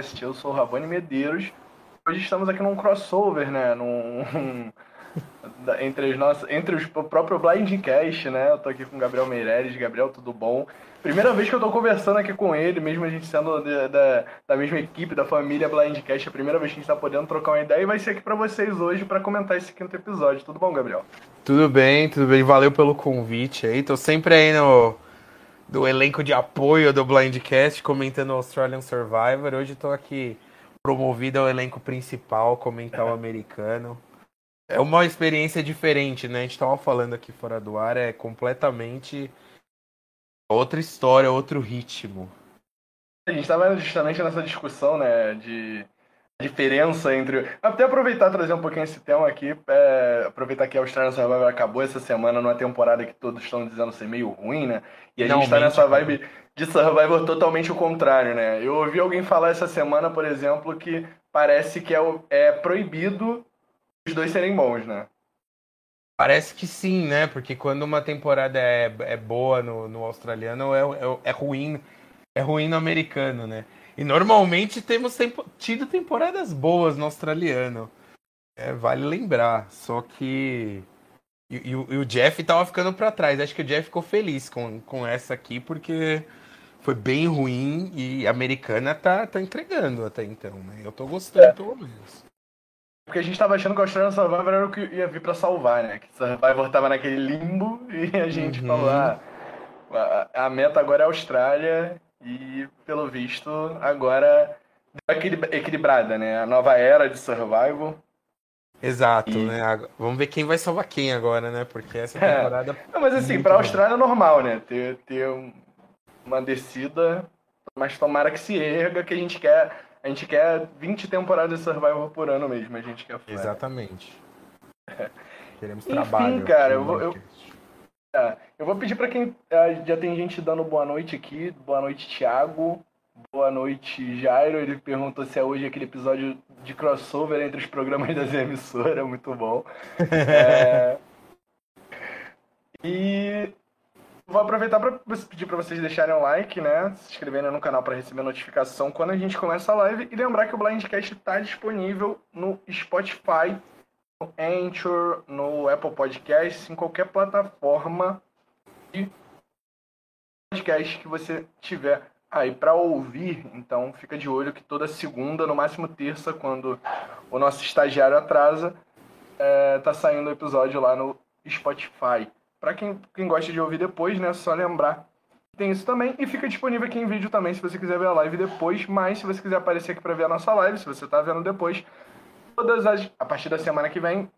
Blindcast. Eu sou o Rabone Medeiros. Hoje estamos aqui num crossover, né? Num, entre, os nossos, entre os, o próprio Blindcast, né? Eu tô aqui com o Gabriel Meireles. Gabriel, tudo bom? Primeira vez que eu tô conversando aqui com ele, mesmo a gente sendo de, da, da mesma equipe, da família Blindcast, é a primeira vez que a gente tá podendo trocar uma ideia e vai ser aqui para vocês hoje para comentar esse quinto episódio. Tudo bom, Gabriel? Tudo bem, tudo bem. Valeu pelo convite aí. Tô sempre aí no do elenco de apoio do Blindcast, comentando o Australian Survivor. Hoje estou aqui promovido ao elenco principal, comentar o americano. É uma experiência diferente, né? A gente estava falando aqui fora do ar, é completamente outra história, outro ritmo. A gente estava justamente nessa discussão, né, de diferença entre. Até aproveitar trazer um pouquinho esse tema aqui. É... Aproveitar que a Australian Survivor acabou essa semana numa temporada que todos estão dizendo ser meio ruim, né? E a gente está nessa vibe de Survivor totalmente o contrário, né? Eu ouvi alguém falar essa semana, por exemplo, que parece que é, é proibido os dois serem bons, né? Parece que sim, né? Porque quando uma temporada é, é boa no, no australiano, é, é, é ruim é ruim no americano, né? E normalmente temos tempo, tido temporadas boas no australiano. É, vale lembrar. Só que. E, e, e, o Jeff tava ficando para trás. Acho que o Jeff ficou feliz com, com essa aqui, porque foi bem ruim e a americana tá, tá entregando até então, né? Eu tô gostando, é. pelo menos. Porque a gente tava achando que o Australian Survivor era o que ia vir pra salvar, né? Que o Survivor tava naquele limbo e a gente uhum. falou, ah, a, a meta agora é a Austrália e, pelo visto, agora deu equilibrada, né? A nova era de survival. Exato, e... né? Vamos ver quem vai salvar quem agora, né? Porque essa é. temporada. É. Não, mas assim, pra Austrália é normal, né? Ter, ter uma descida, mas tomara que se erga, que a gente quer. A gente quer 20 temporadas de Survival por ano mesmo, a gente quer Exatamente. É. Queremos Enfim, trabalho. cara, eu vou, eu, é, eu vou pedir para quem. É, já tem gente dando boa noite aqui. Boa noite, Thiago. Boa noite, Jairo. Ele perguntou se é hoje aquele episódio de crossover entre os programas das emissoras. Muito bom. é... E vou aproveitar para pedir para vocês deixarem um like, né? Se inscreverem no canal para receber notificação quando a gente começa a live. E lembrar que o Blindcast está disponível no Spotify no Anchor, no Apple Podcasts, em qualquer plataforma de podcast que você tiver aí para ouvir. Então fica de olho que toda segunda, no máximo terça, quando o nosso estagiário atrasa, é, tá saindo o episódio lá no Spotify. Para quem, quem gosta de ouvir depois, né, só lembrar tem isso também e fica disponível aqui em vídeo também se você quiser ver a live depois, mas se você quiser aparecer aqui para ver a nossa live, se você está vendo depois, todas as. A partir da semana que vem,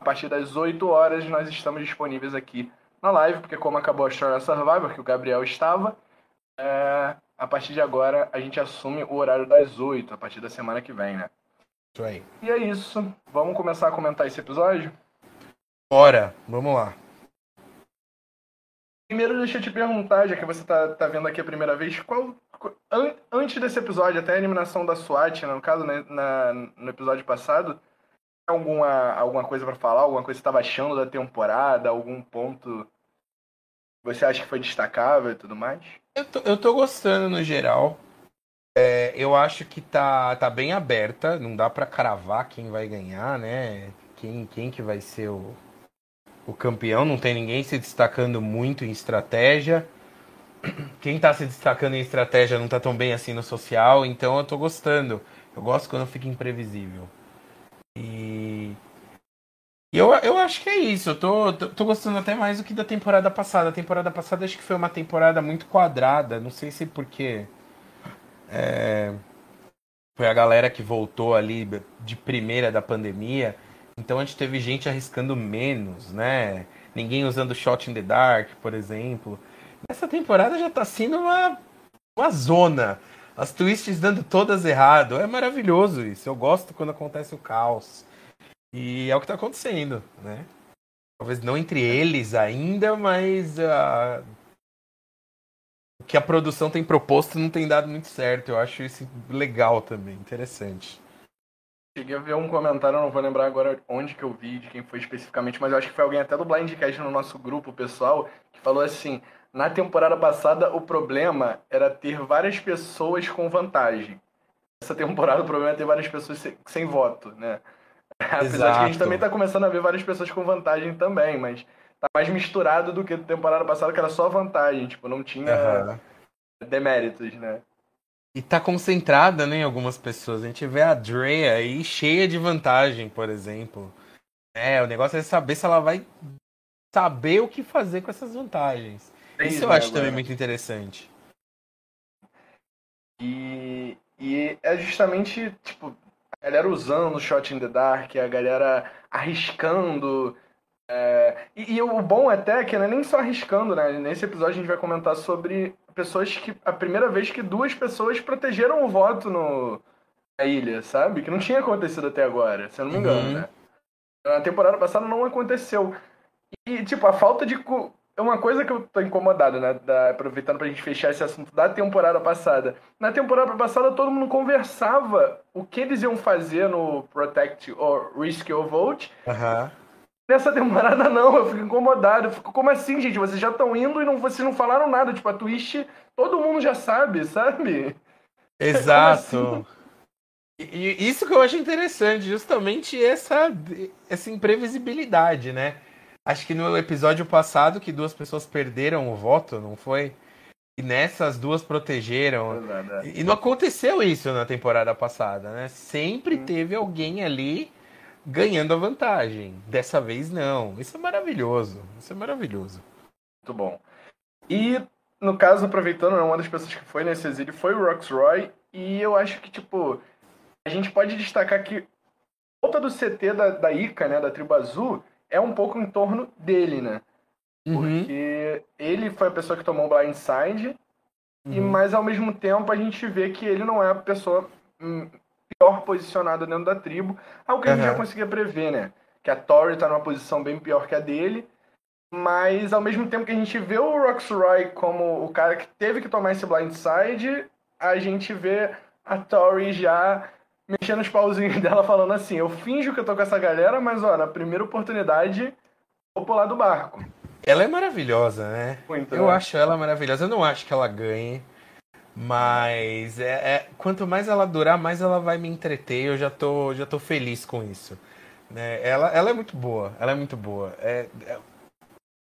a partir das 8 horas, nós estamos disponíveis aqui na live, porque como acabou a História Survivor, que o Gabriel estava, é, a partir de agora a gente assume o horário das 8, a partir da semana que vem, né? Isso aí. E é isso. Vamos começar a comentar esse episódio? Bora, vamos lá. Primeiro, deixa eu te perguntar, já que você tá, tá vendo aqui a primeira vez, qual, an, antes desse episódio, até a eliminação da SWAT, né, no caso, né, na, no episódio passado, alguma, alguma coisa para falar? Alguma coisa que você estava achando da temporada? Algum ponto que você acha que foi destacável e tudo mais? Eu tô, eu tô gostando no geral. É, eu acho que tá, tá bem aberta, não dá para cravar quem vai ganhar, né? Quem, quem que vai ser o, o campeão, não tem ninguém se destacando muito em estratégia. Quem tá se destacando em estratégia não tá tão bem assim no social, então eu tô gostando. Eu gosto quando fica imprevisível. E. E eu, eu acho que é isso. Eu tô, tô, tô, gostando até mais do que da temporada passada. A temporada passada acho que foi uma temporada muito quadrada. Não sei se porque. É, foi a galera que voltou ali de primeira da pandemia. Então a gente teve gente arriscando menos, né? Ninguém usando shot in the dark, por exemplo. Essa temporada já tá sendo uma, uma zona. As twists dando todas errado. É maravilhoso isso. Eu gosto quando acontece o caos. E é o que tá acontecendo, né? Talvez não entre eles ainda, mas uh, o que a produção tem proposto não tem dado muito certo. Eu acho isso legal também, interessante. Cheguei a ver um comentário, não vou lembrar agora onde que eu vi, de quem foi especificamente, mas eu acho que foi alguém até do Blindcast no nosso grupo pessoal, que falou assim: Na temporada passada, o problema era ter várias pessoas com vantagem. Essa temporada, o problema é ter várias pessoas sem, sem voto, né? Apesar de que a gente também tá começando a ver várias pessoas com vantagem também, mas tá mais misturado do que temporada passada, que era só vantagem, tipo, não tinha uhum. deméritos, né? E tá concentrada, né, em algumas pessoas. A gente vê a Dre aí cheia de vantagem, por exemplo. É, o negócio é saber se ela vai saber o que fazer com essas vantagens. É isso, isso eu né, acho agora. também muito interessante. E, e é justamente, tipo, a galera usando o Shot in the Dark, a galera arriscando. É... E, e, o bom até é que não é nem só arriscando, né? Nesse episódio a gente vai comentar sobre pessoas que. A primeira vez que duas pessoas protegeram o voto no, na ilha, sabe? Que não tinha acontecido até agora, se eu não me engano, uhum. né? Na temporada passada não aconteceu. E, tipo, a falta de. É uma coisa que eu tô incomodado, né? Da, aproveitando pra gente fechar esse assunto da temporada passada. Na temporada passada, todo mundo conversava o que eles iam fazer no Protect or Risk or Vote. Uhum. Nessa temporada, não, eu fico incomodado. Eu fico, como assim, gente? Vocês já estão indo e não, vocês não falaram nada. Tipo, a Twist, todo mundo já sabe, sabe? Exato. Assim? E isso que eu acho interessante, justamente essa, essa imprevisibilidade, né? Acho que no episódio passado que duas pessoas perderam o voto, não foi? E nessas duas protegeram. É e não aconteceu isso na temporada passada, né? Sempre hum. teve alguém ali ganhando a vantagem. Dessa vez não. Isso é maravilhoso. Isso é maravilhoso. Muito bom. E no caso, aproveitando, né, uma das pessoas que foi nesse exílio foi o Roxroy. E eu acho que, tipo, a gente pode destacar que volta do CT da, da Ica, né, da tribo azul, é um pouco em torno dele, né? Uhum. Porque ele foi a pessoa que tomou o blindside, uhum. e mas ao mesmo tempo a gente vê que ele não é a pessoa hum, pior posicionada dentro da tribo, algo que uhum. a gente já conseguia prever, né? Que a Tori tá numa posição bem pior que a dele, mas ao mesmo tempo que a gente vê o Roxroy como o cara que teve que tomar esse blindside, a gente vê a Tori já mexendo os pauzinhos dela, falando assim: eu finjo que eu tô com essa galera, mas ó, na primeira oportunidade, vou pular do barco. Ela é maravilhosa, né? Muito, eu né? acho ela maravilhosa. Eu não acho que ela ganhe. Mas é, é, quanto mais ela durar, mais ela vai me entreter. Eu já tô, já tô feliz com isso. Né? Ela, ela é muito boa. Ela é muito boa. É, é,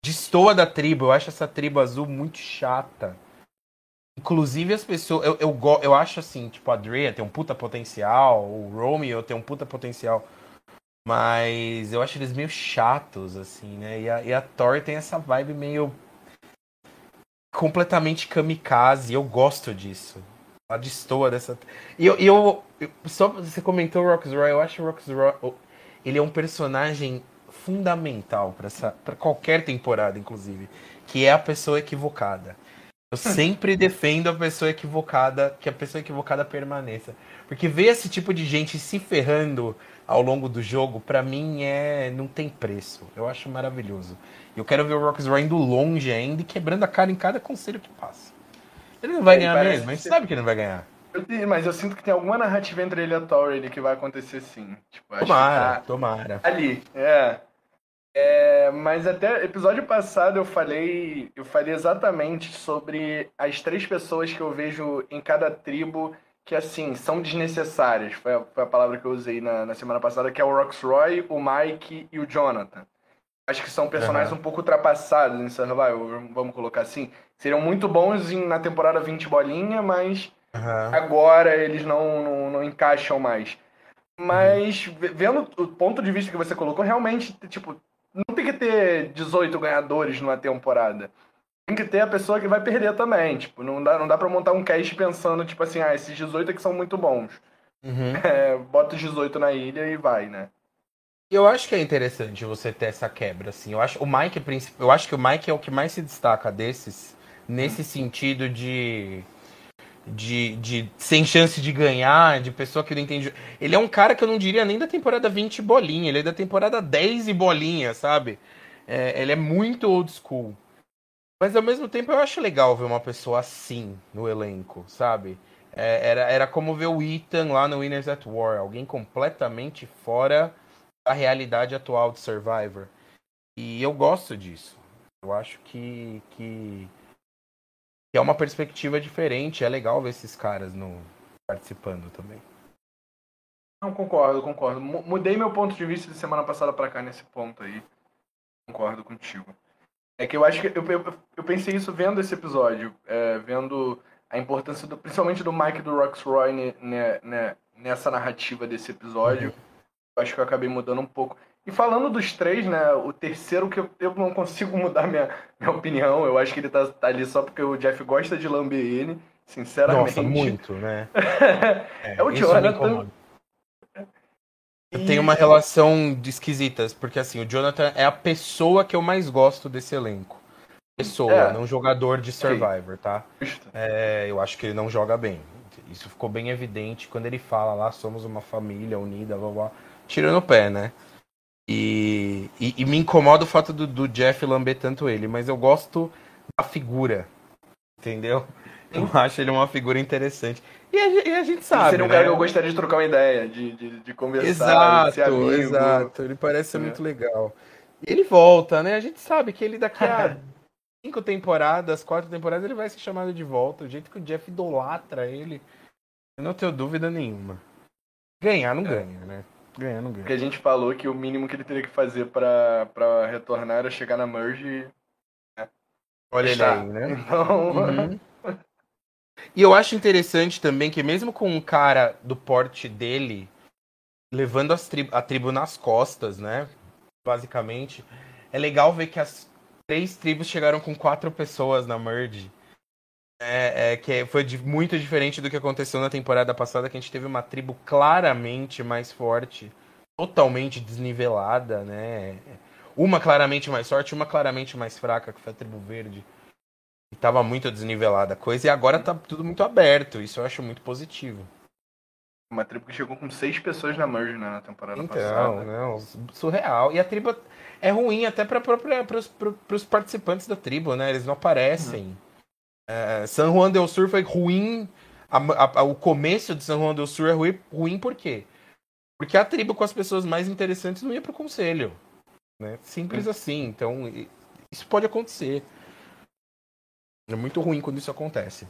destoa da tribo. Eu acho essa tribo azul muito chata. Inclusive as pessoas. Eu, eu, eu acho assim, tipo, a Drea tem um puta potencial, o Romeo tem um puta potencial. Mas eu acho eles meio chatos, assim, né? E a, e a Thor tem essa vibe meio. completamente kamikaze. Eu gosto disso. Ela destoa dessa. E eu, eu, eu. Só você comentou o Roxroy, eu acho o Roxroy. Ele é um personagem fundamental para qualquer temporada, inclusive. Que é a pessoa equivocada. Eu sempre defendo a pessoa equivocada, que a pessoa equivocada permaneça. Porque ver esse tipo de gente se ferrando ao longo do jogo, para mim é não tem preço. Eu acho maravilhoso. Eu quero ver o Rockstar indo longe ainda e quebrando a cara em cada conselho que passa. Ele não vai ele ganhar mesmo, mas ser... sabe que ele não vai ganhar. Eu, mas eu sinto que tem alguma narrativa entre ele e a Tori que vai acontecer sim. Tipo, tomara, tá tomara. Ali, é. É, mas até episódio passado eu falei, eu falei exatamente sobre as três pessoas que eu vejo em cada tribo que assim são desnecessárias. Foi a, foi a palavra que eu usei na, na, semana passada, que é o Roxroy, o Mike e o Jonathan. Acho que são personagens uhum. um pouco ultrapassados em Survival, vamos colocar assim. Seriam muito bons em, na temporada 20 bolinha, mas uhum. agora eles não, não, não encaixam mais. Mas, vendo o ponto de vista que você colocou, realmente, tipo, não tem que ter 18 ganhadores numa temporada. Tem que ter a pessoa que vai perder também. Tipo, não dá, não dá pra montar um cast pensando, tipo assim, ah, esses 18 aqui são muito bons. Uhum. É, bota os 18 na ilha e vai, né? Eu acho que é interessante você ter essa quebra, assim. Eu acho, o Mike, eu acho que o Mike é o que mais se destaca desses, nesse hum. sentido de de, de sem chance de ganhar, de pessoa que não entende. Ele é um cara que eu não diria nem da temporada 20 bolinha, ele é da temporada 10 e bolinha, sabe? É, ele é muito old school. Mas ao mesmo tempo eu acho legal ver uma pessoa assim no elenco, sabe? É, era, era como ver o Ethan lá no Winners at War, alguém completamente fora da realidade atual de Survivor. E eu gosto disso. Eu acho que, que é uma perspectiva diferente. É legal ver esses caras no, participando também. Não, concordo, concordo. Mudei meu ponto de vista de semana passada para cá nesse ponto aí. Concordo contigo. É que eu acho que eu, eu, eu pensei isso vendo esse episódio, é, vendo a importância do, principalmente do Mike do Roxroy ne, ne, ne, nessa narrativa desse episódio. Uhum. Eu acho que eu acabei mudando um pouco. E falando dos três, né, o terceiro que eu, eu não consigo mudar minha, minha opinião, eu acho que ele tá, tá ali só porque o Jeff gosta de lamber ele, sinceramente. Nossa, muito, né? é, é o Jonathan. Tem uma relação de esquisitas, porque assim, o Jonathan é a pessoa que eu mais gosto desse elenco. Pessoa, é. não jogador de Survivor, tá? É, eu acho que ele não joga bem. Isso ficou bem evidente quando ele fala lá, somos uma família unida, blá blá, tirando o pé, né? E, e, e, me incomoda o fato do, do Jeff lamber tanto ele, mas eu gosto da figura, entendeu? Eu acho ele uma figura interessante. E a, e a gente sabe. Seria um né? cara que eu gostaria de trocar uma ideia, de, de, de conversar, exato, de ser amigo. Exato, ele parece ser é. muito legal. E ele volta, né? A gente sabe que ele daqui a cinco temporadas, quatro temporadas, ele vai ser chamado de volta. O jeito que o Jeff idolatra ele, eu não tenho dúvida nenhuma. Ganhar não é. ganha, né? Ganhar não ganha. Porque a gente falou que o mínimo que ele teria que fazer pra, pra retornar era chegar na Merge. Né? Olha ele aí, né? Então. Uhum. E eu acho interessante também que mesmo com um cara do porte dele levando tri a tribo nas costas, né? Basicamente, é legal ver que as três tribos chegaram com quatro pessoas na merge. É, é, que foi de, muito diferente do que aconteceu na temporada passada, que a gente teve uma tribo claramente mais forte, totalmente desnivelada, né? Uma claramente mais forte, uma claramente mais fraca, que foi a tribo verde. E tava muito desnivelada a coisa, e agora tá tudo muito aberto. Isso eu acho muito positivo. Uma tribo que chegou com seis pessoas na merge né, na temporada então, passada. Não, surreal. E a tribo é ruim até para os participantes da tribo, né? Eles não aparecem. Uhum. É, San Juan del Sur foi ruim. A, a, a, o começo de San Juan del Sur é ruim, ruim por quê? Porque a tribo com as pessoas mais interessantes não ia pro conselho. Né? Simples uhum. assim. Então, isso pode acontecer. É muito ruim quando isso acontece.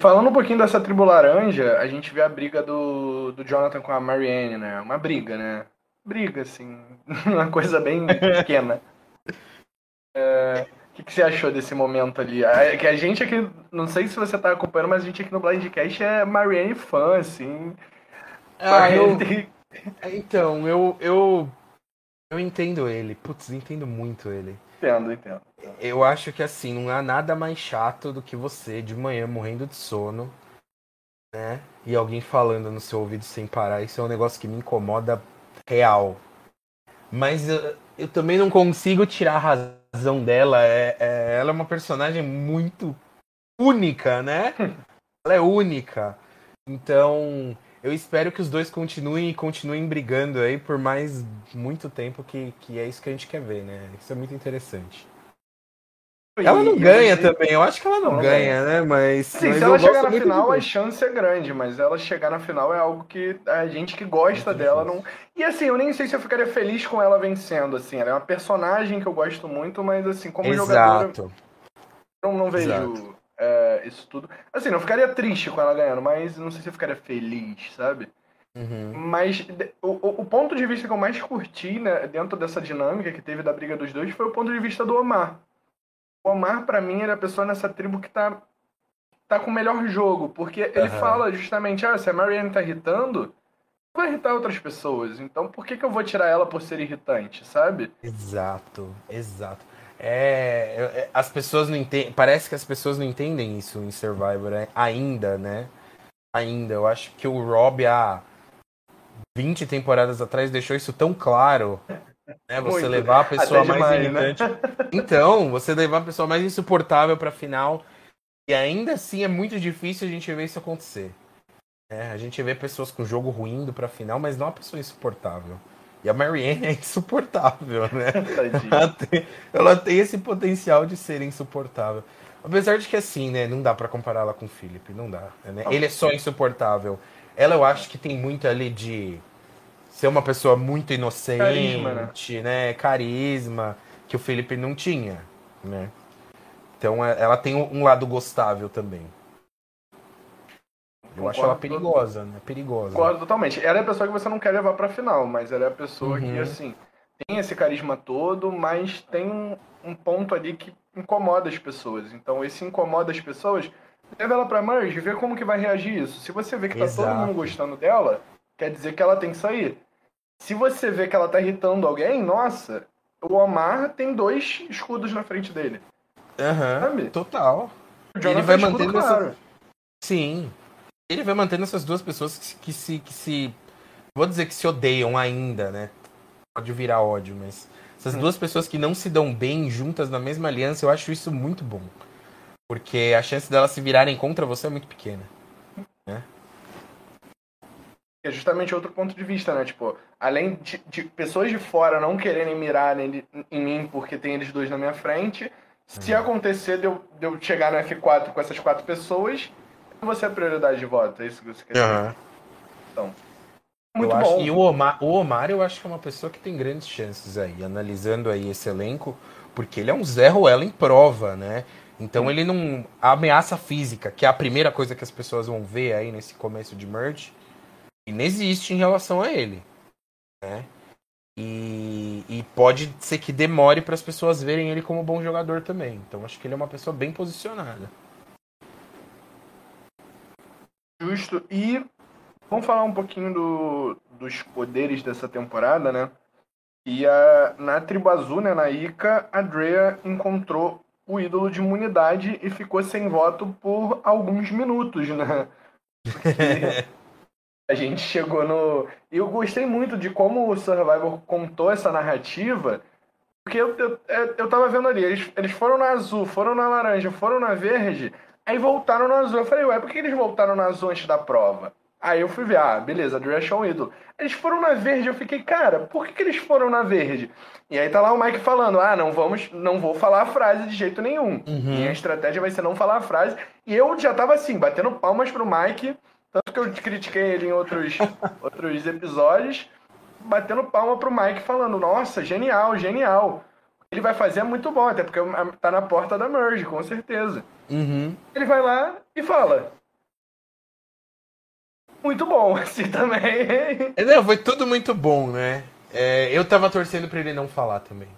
Falando um pouquinho dessa tribo laranja, a gente vê a briga do, do Jonathan com a Marianne, né? Uma briga, né? Briga, assim. Uma coisa bem pequena. É, o que, que, você achou desse momento ali? A, que a gente aqui, não sei se você tá acompanhando, mas a gente aqui no Blindcast é Marianne fã, assim. Ah, eu... Então, eu, eu. Eu entendo ele. Putz, entendo muito ele. Entendo, entendo. Eu acho que assim, não há nada mais chato do que você de manhã morrendo de sono, né? E alguém falando no seu ouvido sem parar. Isso é um negócio que me incomoda real. Mas eu, eu também não consigo tirar a razão dela. É, é, ela é uma personagem muito única, né? ela é única. Então, eu espero que os dois continuem e continuem brigando aí por mais muito tempo, que, que é isso que a gente quer ver, né? Isso é muito interessante. Ela não ganha também, eu acho que ela não, não ganha, né? Mas, Sim, mas se ela chegar na final, a chance é grande, mas ela chegar na final é algo que a gente que gosta dela não. E assim, eu nem sei se eu ficaria feliz com ela vencendo, assim. Ela é uma personagem que eu gosto muito, mas assim, como Exato. jogadora. Eu não vejo. Exato é, isso tudo. Assim, não ficaria triste com ela ganhando, mas não sei se eu ficaria feliz, sabe? Uhum. Mas o, o ponto de vista que eu mais curti né, dentro dessa dinâmica que teve da briga dos dois foi o ponto de vista do Omar. O Omar, para mim, era a pessoa nessa tribo que tá, tá com o melhor jogo, porque ele uhum. fala justamente: ah, se a Marianne tá irritando, vai irritar outras pessoas, então por que, que eu vou tirar ela por ser irritante, sabe? Exato, exato. É, é, as pessoas não entendem. Parece que as pessoas não entendem isso em Survivor né? ainda, né? Ainda. Eu acho que o Rob há 20 temporadas atrás deixou isso tão claro. Né? Você Muito. levar a pessoa mais né? irritante. Né? Então, você levar a pessoa mais insuportável pra final. E ainda assim é muito difícil a gente ver isso acontecer. É, a gente vê pessoas com jogo ruim indo pra final, mas não a pessoa insuportável. E a Marianne é insuportável, né? ela, tem, ela tem esse potencial de ser insuportável. Apesar de que assim, né, não dá para comparar ela com o Philip, não dá. Né? Ele é só insuportável. Ela eu acho que tem muito ali de ser uma pessoa muito inocente, Carisma, né? né? Carisma, que o Felipe não tinha, né? Então é, ela tem um lado gostável também. Eu acho ela perigosa, né? Perigosa. Concordo totalmente. Ela é a pessoa que você não quer levar pra final, mas ela é a pessoa uhum. que, assim, tem esse carisma todo, mas tem um, um, ponto ali que incomoda as pessoas. Então, esse incomoda as pessoas, leva ela pra Merge e vê como que vai reagir isso. Se você vê que tá Exato. todo mundo gostando dela, quer dizer que ela tem que sair. Se você vê que ela tá irritando alguém, nossa, o Omar tem dois escudos na frente dele. Aham, uhum, total. Ele vai mantendo essa... Sim, ele vai mantendo essas duas pessoas que, que, se, que se. Vou dizer que se odeiam ainda, né? Pode virar ódio, mas. Essas hum. duas pessoas que não se dão bem juntas na mesma aliança, eu acho isso muito bom. Porque a chance delas se virarem contra você é muito pequena. Né? É justamente outro ponto de vista, né? Tipo, além de, de pessoas de fora não quererem mirar em, em mim porque tem eles dois na minha frente, se uhum. acontecer de eu, de eu chegar no F4 com essas quatro pessoas, você é prioridade de voto, é isso que você quer dizer. Uhum. Então. Muito eu bom. Acho, e o Omar, o Omar, eu acho que é uma pessoa que tem grandes chances aí, analisando aí esse elenco, porque ele é um Zé Ruela em prova, né? Então ele não. A ameaça física, que é a primeira coisa que as pessoas vão ver aí nesse começo de merge, inexiste em relação a ele. Né? E, e pode ser que demore para as pessoas verem ele como bom jogador também. Então acho que ele é uma pessoa bem posicionada. Justo. E vamos falar um pouquinho do, dos poderes dessa temporada, né? E a, na tribo azul, né, na Ica, a Drea encontrou o ídolo de imunidade e ficou sem voto por alguns minutos, né? a gente chegou no. Eu gostei muito de como o Survivor contou essa narrativa, porque eu, eu, eu tava vendo ali, eles, eles foram na azul, foram na laranja, foram na verde, Aí voltaram no azul. Eu falei, ué, por que eles voltaram no azul antes da prova? Aí eu fui ver, ah, beleza, Dresh é ídolo. Eles foram na verde, eu fiquei, cara, por que, que eles foram na verde? E aí tá lá o Mike falando, ah, não vamos, não vou falar a frase de jeito nenhum. Uhum. Minha estratégia vai ser não falar a frase. E eu já tava assim, batendo palmas pro Mike, tanto que eu critiquei ele em outros, outros episódios, batendo palma pro Mike falando, nossa, genial, genial. Ele vai fazer é muito bom, até porque tá na porta da Merge, com certeza. Uhum. Ele vai lá e fala. Muito bom, assim também. É, não, foi tudo muito bom, né? É, eu tava torcendo pra ele não falar também.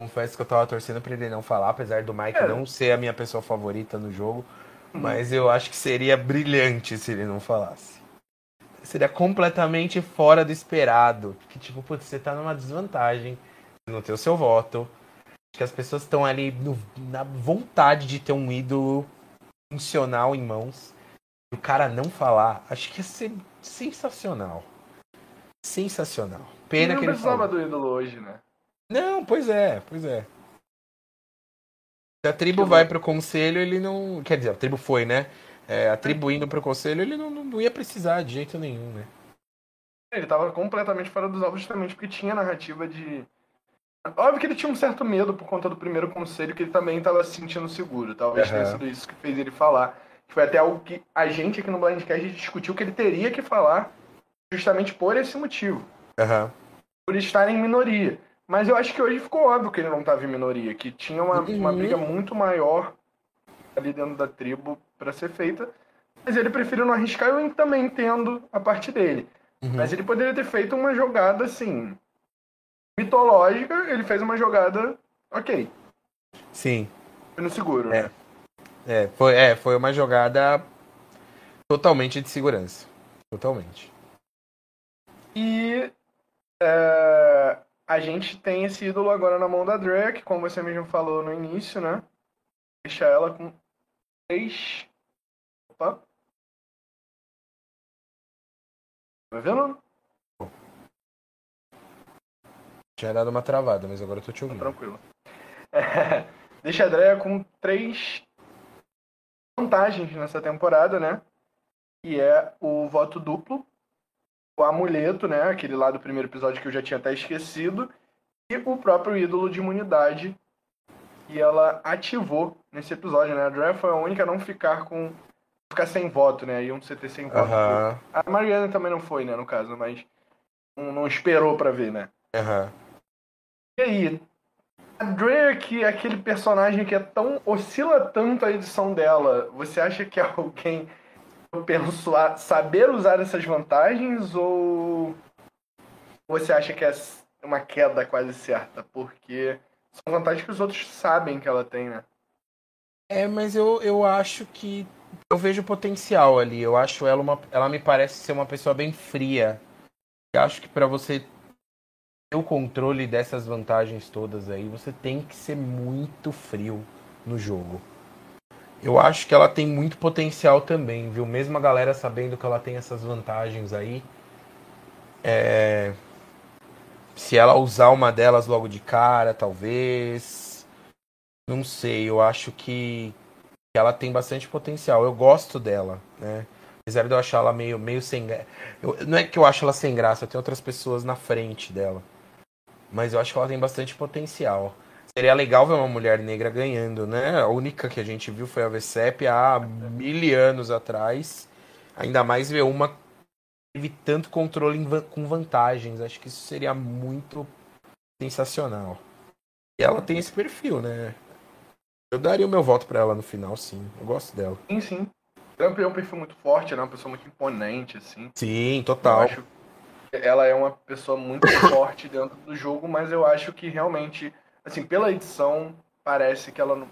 Confesso que eu tava torcendo pra ele não falar, apesar do Mike é. não ser a minha pessoa favorita no jogo. Mas eu acho que seria brilhante se ele não falasse. Seria completamente fora do esperado. Que tipo, putz, você tá numa desvantagem. Não ter o seu voto que as pessoas estão ali no, na vontade de ter um ídolo funcional em mãos. E o cara não falar, acho que ia ser sensacional. Sensacional. Pena não que ele precisava do ídolo hoje, né? Não, pois é, pois é. Se a tribo vai bom. pro conselho, ele não. Quer dizer, a tribo foi, né? É, a tribo indo pro conselho, ele não, não ia precisar de jeito nenhum, né? Ele tava completamente fora dos alvos justamente porque tinha narrativa de Óbvio que ele tinha um certo medo por conta do primeiro conselho, que ele também estava se sentindo seguro. Talvez uhum. tenha sido isso que fez ele falar. Foi até algo que a gente aqui no Blindcast discutiu que ele teria que falar justamente por esse motivo. Uhum. Por estar em minoria. Mas eu acho que hoje ficou óbvio que ele não estava em minoria, que tinha uma, uhum. uma briga muito maior ali dentro da tribo para ser feita. Mas ele preferiu não arriscar, eu também entendo a parte dele. Uhum. Mas ele poderia ter feito uma jogada assim mitológica, ele fez uma jogada ok. Sim. Foi no seguro, é. né? É, foi, é, foi uma jogada totalmente de segurança. Totalmente. E é, a gente tem esse ídolo agora na mão da Drake, como você mesmo falou no início, né? Deixa ela com três. Opa. Tá vendo? Tinha dado uma travada, mas agora eu tô te ouvindo. Tranquilo. É, deixa a Andrea com três vantagens nessa temporada, né? Que é o voto duplo, o amuleto, né? Aquele lá do primeiro episódio que eu já tinha até esquecido, e o próprio ídolo de imunidade que ela ativou nesse episódio, né? A Andrea foi a única a não ficar com. ficar sem voto, né? E um CT sem voto. Uhum. A Mariana também não foi, né, no caso, mas não, não esperou para ver, né? Uhum. E aí, A Drea, que é aquele personagem que é tão. oscila tanto a edição dela, você acha que é alguém penso saber usar essas vantagens ou você acha que é uma queda quase certa? Porque são vantagens que os outros sabem que ela tem, né? É, mas eu, eu acho que eu vejo potencial ali. Eu acho ela uma. Ela me parece ser uma pessoa bem fria. Eu acho que para você ter o controle dessas vantagens todas aí, você tem que ser muito frio no jogo. Eu acho que ela tem muito potencial também, viu? Mesmo a galera sabendo que ela tem essas vantagens aí. É... Se ela usar uma delas logo de cara, talvez. Não sei, eu acho que ela tem bastante potencial. Eu gosto dela, né? Apesar de eu achar ela meio, meio sem graça. Não é que eu acho ela sem graça, tem outras pessoas na frente dela. Mas eu acho que ela tem bastante potencial. Seria legal ver uma mulher negra ganhando, né? A única que a gente viu foi a VCEP há mil anos atrás. Ainda mais ver uma que teve tanto controle com vantagens. Acho que isso seria muito sensacional. E ela tem esse perfil, né? Eu daria o meu voto para ela no final, sim. Eu gosto dela. Sim, sim. Ela é um perfil muito forte, né? Uma pessoa muito imponente, assim. Sim, total. Eu acho ela é uma pessoa muito forte dentro do jogo, mas eu acho que realmente, assim, pela edição, parece que ela não,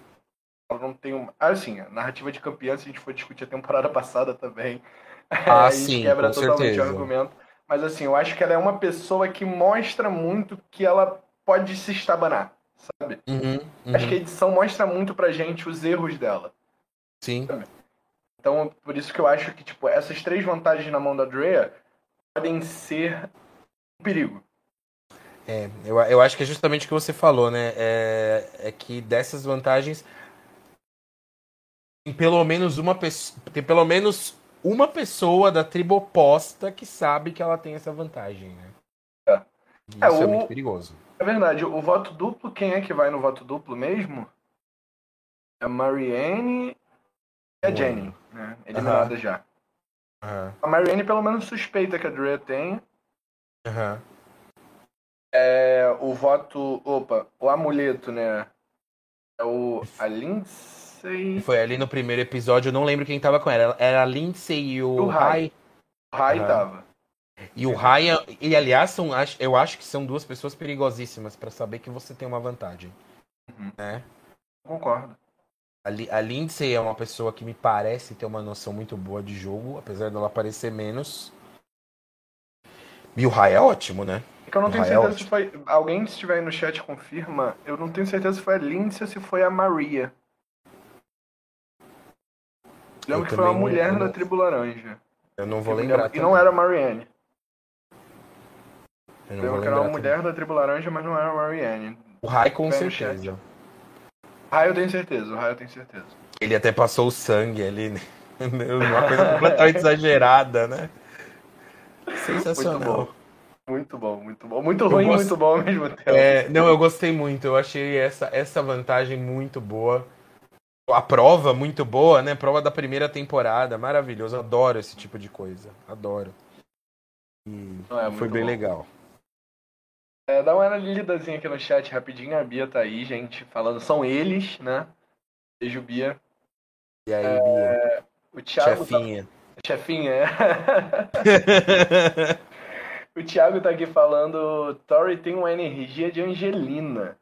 ela não tem um. Assim, a narrativa de campeã, se a gente for discutir a temporada passada também, ah, a gente sim, quebra totalmente certeza. o argumento. Mas assim, eu acho que ela é uma pessoa que mostra muito que ela pode se estabanar, sabe? Uhum, uhum. Acho que a edição mostra muito pra gente os erros dela. Sim. Sabe? Então, por isso que eu acho que, tipo, essas três vantagens na mão da Drea podem ser um perigo. É, eu, eu acho que é justamente o que você falou, né? É, é que dessas vantagens tem pelo menos uma pessoa. Tem pelo menos uma pessoa da tribo oposta que sabe que ela tem essa vantagem, né? É. Isso é, o... é muito perigoso. É verdade, o voto duplo, quem é que vai no voto duplo mesmo? É a Marianne e a Jenny, né? Eliminada já. Uhum. A Marianne pelo menos suspeita que a Drea tem. Uhum. É, o voto. Opa, o amuleto, né? É o. A Lindsay. Foi ali no primeiro episódio, eu não lembro quem tava com ela. Era a Lindsay e o, o Rai. O Rai uhum. tava. E o Rai, e aliás, são, eu acho que são duas pessoas perigosíssimas para saber que você tem uma vantagem. Uhum. Né? Concordo. A, Lindsay é uma pessoa que me parece ter uma noção muito boa de jogo, apesar dela parecer menos. E o Rai é ótimo, né? Que eu não tenho certeza se foi. Alguém, se estiver aí no chat, confirma. Eu não tenho certeza se foi a Lindsay ou se foi a Maria. Lembro eu que foi uma mulher não... da tribo laranja. Eu não vou lembrar. E não era a Marianne. Eu não vou que era uma mulher da tribo laranja, mas não era a Marianne. O Rai com certeza. Raio eu tenho certeza, o Raio eu tenho certeza. Ele até passou o sangue ali, né? Uma coisa completamente exagerada, né? Sensacional. Muito bom, muito bom. Muito ruim, gost... muito bom ao mesmo tempo. É, não, eu gostei muito. Eu achei essa, essa vantagem muito boa. A prova muito boa, né? Prova da primeira temporada. Maravilhoso. Adoro esse tipo de coisa. Adoro. E é, foi bem bom. legal. É, dá uma lidazinha aqui no chat rapidinho. A Bia tá aí, gente, falando. São eles, né? Beijo, Bia. E aí, é, Bia? O Thiago. Chefinha. Tá... Chefinha, é. o Thiago tá aqui falando. Tori tem uma energia de Angelina.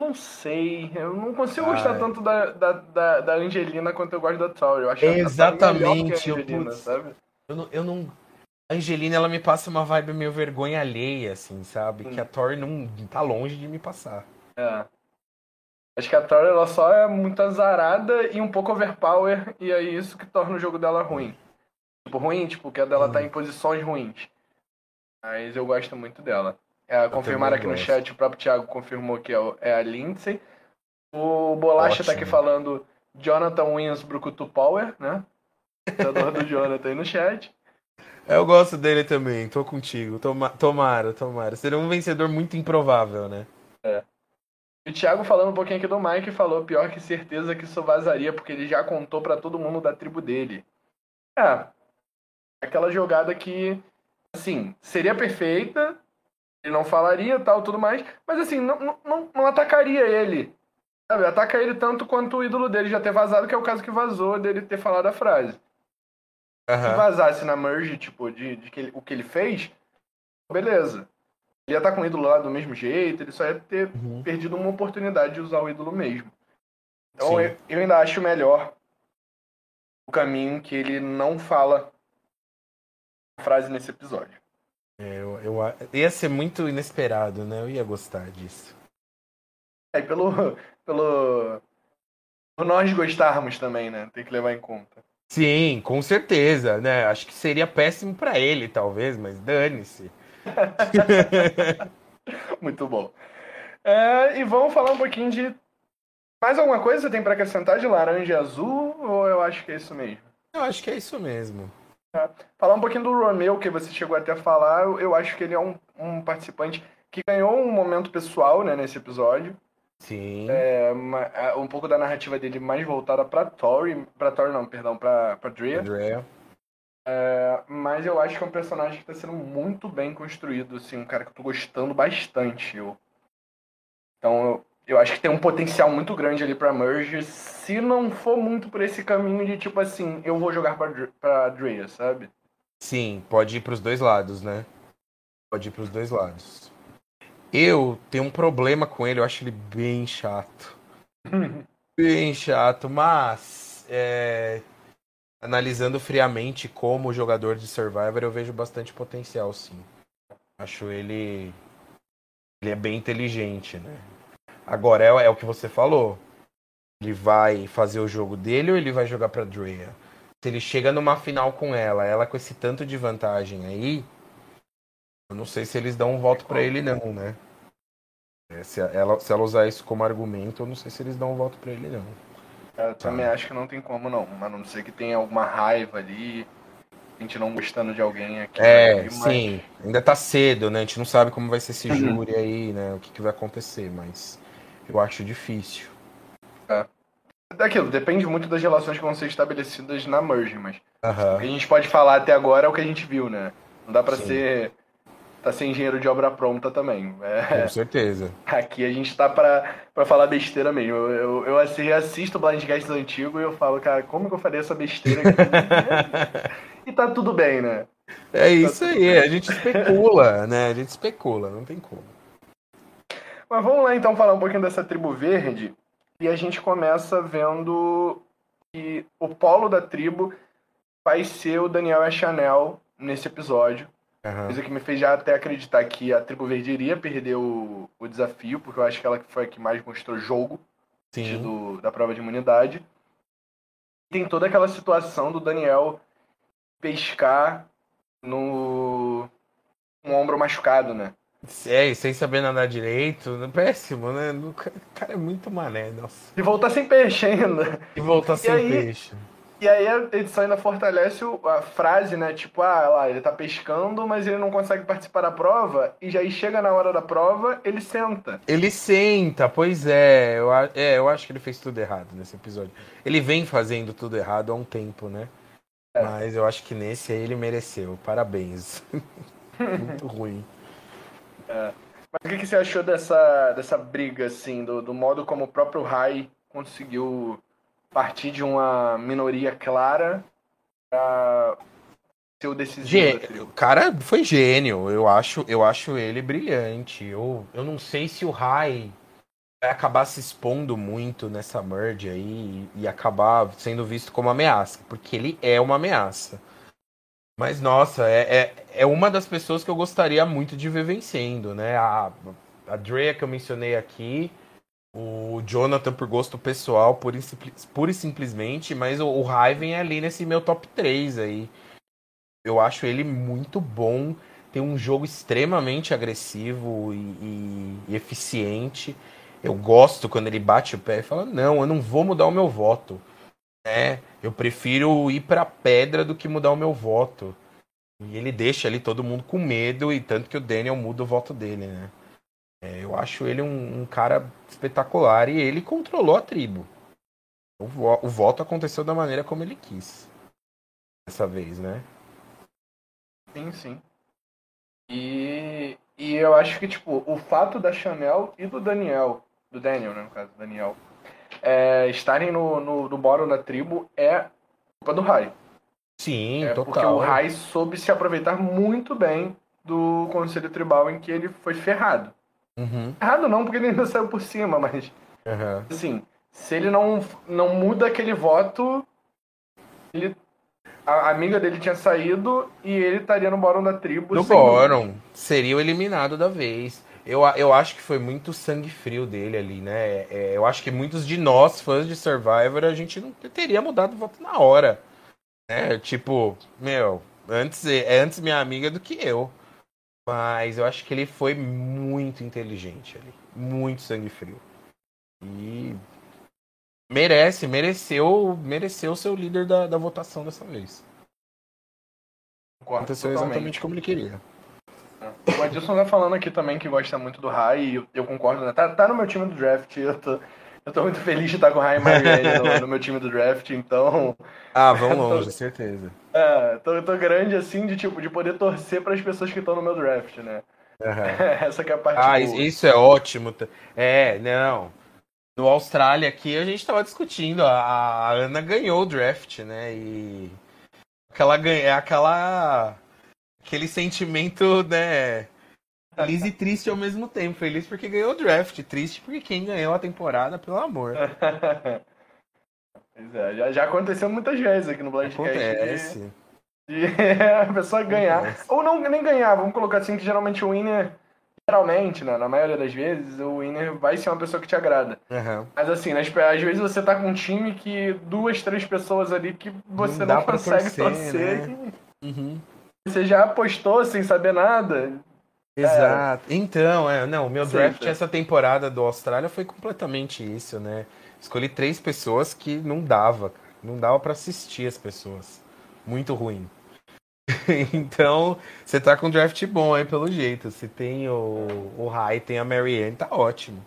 Não sei, eu não consigo gostar tanto da, da, da, da, Angelina quanto eu gosto da Tori. Eu acho Exatamente, a Angelina, eu, sabe? Eu não, eu não a Angelina, ela me passa uma vibe meio vergonha alheia, assim, sabe? Hum. Que a Thor não tá longe de me passar. É. Acho que a Thor, ela só é muito azarada e um pouco overpower, e é isso que torna o jogo dela ruim. Tipo, ruim, tipo, que a dela hum. tá em posições ruins. Mas eu gosto muito dela. É, confirmaram aqui gosto. no chat, o próprio Thiago confirmou que é, é a Lindsay. O Bolacha Ótimo. tá aqui falando Jonathan Wins Brucutu Power, né? Lutador do Jonathan aí no chat. Eu gosto dele também, tô contigo. Toma, tomara, tomara. Seria um vencedor muito improvável, né? É. E o Thiago falando um pouquinho aqui do Mike falou, pior que certeza que isso vazaria, porque ele já contou para todo mundo da tribo dele. É. Aquela jogada que, assim, seria perfeita, ele não falaria tal, tudo mais, mas assim, não, não, não atacaria ele. Sabe? Ataca ele tanto quanto o ídolo dele já ter vazado, que é o caso que vazou dele ter falado a frase. Uhum. Se vazasse na merge, tipo, de, de que ele, o que ele fez, beleza. Ele ia estar com o ídolo lá do mesmo jeito, ele só ia ter Uhum. perdido uma oportunidade de usar o ídolo mesmo. Então eu, eu ainda acho melhor o caminho que ele não fala frase nesse episódio. É, eu, eu, ia ser muito inesperado, né? Eu ia gostar disso. Aí pelo, pelo. Por nós gostarmos também, né? Tem que levar em conta. Sim, com certeza, né? Acho que seria péssimo pra ele, talvez, mas dane-se. Muito bom. É, e vamos falar um pouquinho de. Mais alguma coisa você tem pra acrescentar de laranja e azul? Ou eu acho que é isso mesmo? Eu acho que é isso mesmo. Falar um pouquinho do Romeu, que você chegou até a falar, eu, eu acho que ele é um, um participante que ganhou um momento pessoal né, nesse episódio. Sim. É, ma- é, um pouco da narrativa dele mais voltada pra Tori. Pra Tori não, perdão, pra, pra Drea. Andrea. Mas eu acho que é um personagem que tá sendo muito bem construído, assim, um cara que eu tô gostando bastante. Eu... Então eu, eu acho que tem um potencial muito grande ali pra Merge, se não for muito por esse caminho de tipo assim, eu vou jogar pra Drea, sabe? Sim, pode ir pros dois lados, né? Pode ir pros dois lados. Eu tenho um problema com ele, eu acho ele bem chato. Bem chato, mas é, analisando friamente como jogador de Survivor, eu vejo bastante potencial, sim. Acho ele. Ele é bem inteligente, né? Agora, é, é o que você falou. Ele vai fazer o jogo dele ou ele vai jogar pra Drea? Se ele chega numa final com ela, ela com esse tanto de vantagem aí, eu não sei se eles dão um voto pra ele não, né? É, se, ela, se ela usar isso como argumento, eu não sei se eles dão um voto pra ele não. Eu também acho que não tem como não, a não ser que tenha alguma raiva ali, a gente não gostando de alguém aqui. É, mas- sim. Ainda tá cedo, né? A gente não sabe como vai ser esse Uhum. júri aí, né? O que, que vai acontecer, mas eu acho difícil. Daquilo, depende muito das relações que vão ser estabelecidas na Merge, mas O Aham. que a gente pode falar até agora é o que a gente viu, né? Não dá pra Sim. ser. tá sem engenheiro de obra pronta também. É, Com certeza. aqui a gente tá pra, pra falar besteira mesmo. Eu, eu, eu assi- assisto o Blindcast antigo e eu falo, cara, como que eu faria essa besteira aqui? e tá tudo bem, né? É isso aí, a gente especula, né? A gente especula, não tem como. Mas vamos lá então falar um pouquinho dessa tribo verde. E a gente começa vendo que o polo da tribo vai ser o Daniel e a Chanel nesse episódio. Aham. Coisa que me fez já até acreditar que a tribo verde iria perder o, o desafio, porque eu acho que ela foi a que mais mostrou jogo Sim. do, da prova de imunidade. Tem toda aquela situação do Daniel pescar no um ombro machucado, né? É, e sem saber nadar direito, péssimo, né? O ca- cara é muito mané, nossa. E voltar sem peixe ainda. E voltar sem aí- peixe. E aí a edição ainda fortalece a frase, né? Tipo, ah, lá, ele tá pescando, mas ele não consegue participar da prova, e já aí chega na hora da prova, ele senta. Ele senta, pois é eu, é. eu acho que ele fez tudo errado nesse episódio. Ele vem fazendo tudo errado há um tempo, né? Mas eu acho que nesse aí ele mereceu. Parabéns. Muito ruim. Mas o que, que você achou dessa, dessa briga, assim, do, do modo como o próprio Rai conseguiu partir de uma minoria clara pra ser o decisivo Gê-? O cara foi gênio. Eu acho, eu acho ele brilhante. Eu, eu não sei se o Rai vai acabar se expondo muito nessa merge aí e, e acabar sendo visto como ameaça, porque ele é uma ameaça. Mas nossa, é, é, é uma das pessoas que eu gostaria muito de ver vencendo, né? A, a Drea que eu mencionei aqui, o Jonathan por gosto pessoal, pura e, pura e simplesmente, mas o, o Raven é ali nesse meu top 3 aí. Eu acho ele muito bom, tem um jogo extremamente agressivo e, e- e eficiente. Eu gosto quando ele bate o pé e fala: Não, eu não vou mudar o meu voto. É, eu prefiro ir pra pedra do que mudar o meu voto. E ele deixa ali todo mundo com medo, e tanto que o Daniel muda o voto dele, né? É, eu acho ele um, um cara espetacular e ele controlou a tribo. O, vo- o voto aconteceu da maneira como ele quis. Dessa vez, né? Sim, sim. E E eu acho que, tipo, o fato da Chanel e do Daniel, do Daniel, né, no caso, Daniel, é, estarem no, no, no bórum da tribo é culpa do Rai. Sim, É total. porque o Rai soube se aproveitar muito bem do Conselho Tribal em que ele foi ferrado. Uhum, Errado não, porque ele ainda saiu por cima, mas, uhum. assim, se ele não, não muda aquele voto, ele, a amiga dele tinha saído e ele estaria no bórum da tribo. No dúvida. Bórum, seria o eliminado da vez. Eu, eu acho que foi muito sangue frio dele ali, né? É, eu acho que muitos de nós, fãs de Survivor, a gente não teria mudado o voto na hora. Né? Tipo, meu, antes é antes minha amiga do que eu. Mas eu acho que ele foi muito inteligente ali. Muito sangue frio. E merece, mereceu, mereceu ser o líder da, da votação dessa vez. Aconteceu exatamente como ele queria. O Adilson tá falando aqui também que gosta muito do Rai, e eu, eu concordo, né? Tá, tá no meu time do draft, eu tô, eu tô muito feliz de estar com o Rai e no, no meu time do draft, então. Ah, vão longe, certeza. É, tô, tô grande assim de tipo, de poder torcer para as pessoas que estão no meu draft, né? Aham. Essa que é a parte Ah, boa. isso- é ótimo. É, não. No Austrália aqui a gente tava discutindo, a, a Ana ganhou o draft, né? E aquela ganha, é aquela aquele sentimento, né, feliz e triste ao mesmo tempo. Feliz porque ganhou o draft, triste porque quem ganhou a temporada, pelo amor. Pois é, já, já aconteceu muitas vezes aqui no Blindcast. Acontece. De, de a pessoa ganhar. Acontece. Ou não nem ganhar, vamos colocar assim que geralmente o winner, geralmente, né, na maioria das vezes, o winner vai ser uma pessoa que te agrada. Aham. Mas assim, nas, às vezes você tá com um time que duas, três pessoas ali que você Não não, consegue torcer, torcer. né? Uhum. Você já apostou sem saber nada. Exato. Então, é, não, o meu draft sim. essa temporada do Austrália foi completamente isso, né? Escolhi três pessoas que não dava, não dava pra assistir as pessoas. Muito ruim. então, você tá com um draft bom aí pelo jeito. Você tem o, o Rai, tem a Marianne, tá ótimo.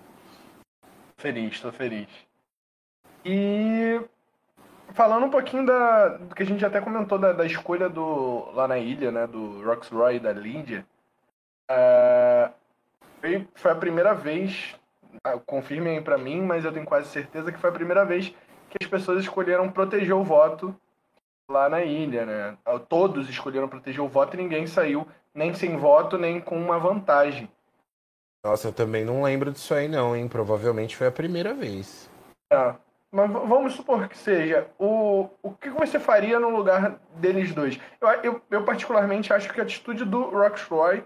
Feliz, tô feliz. E falando um pouquinho da, do que a gente até comentou da, da escolha do lá na ilha, né, do Roxroy e da Lídia, é, foi, foi a primeira vez, ah, confirmem aí pra mim, mas eu tenho quase certeza que foi a primeira vez que as pessoas escolheram proteger o voto lá na ilha, né? Todos escolheram proteger o voto e ninguém saiu nem sem voto, nem com uma vantagem. Nossa, eu também não lembro disso aí não, hein? Provavelmente foi a primeira vez. Tá. Mas vamos supor que seja. O, o que você faria no lugar deles dois? Eu, eu, eu particularmente acho que a atitude do Roxroy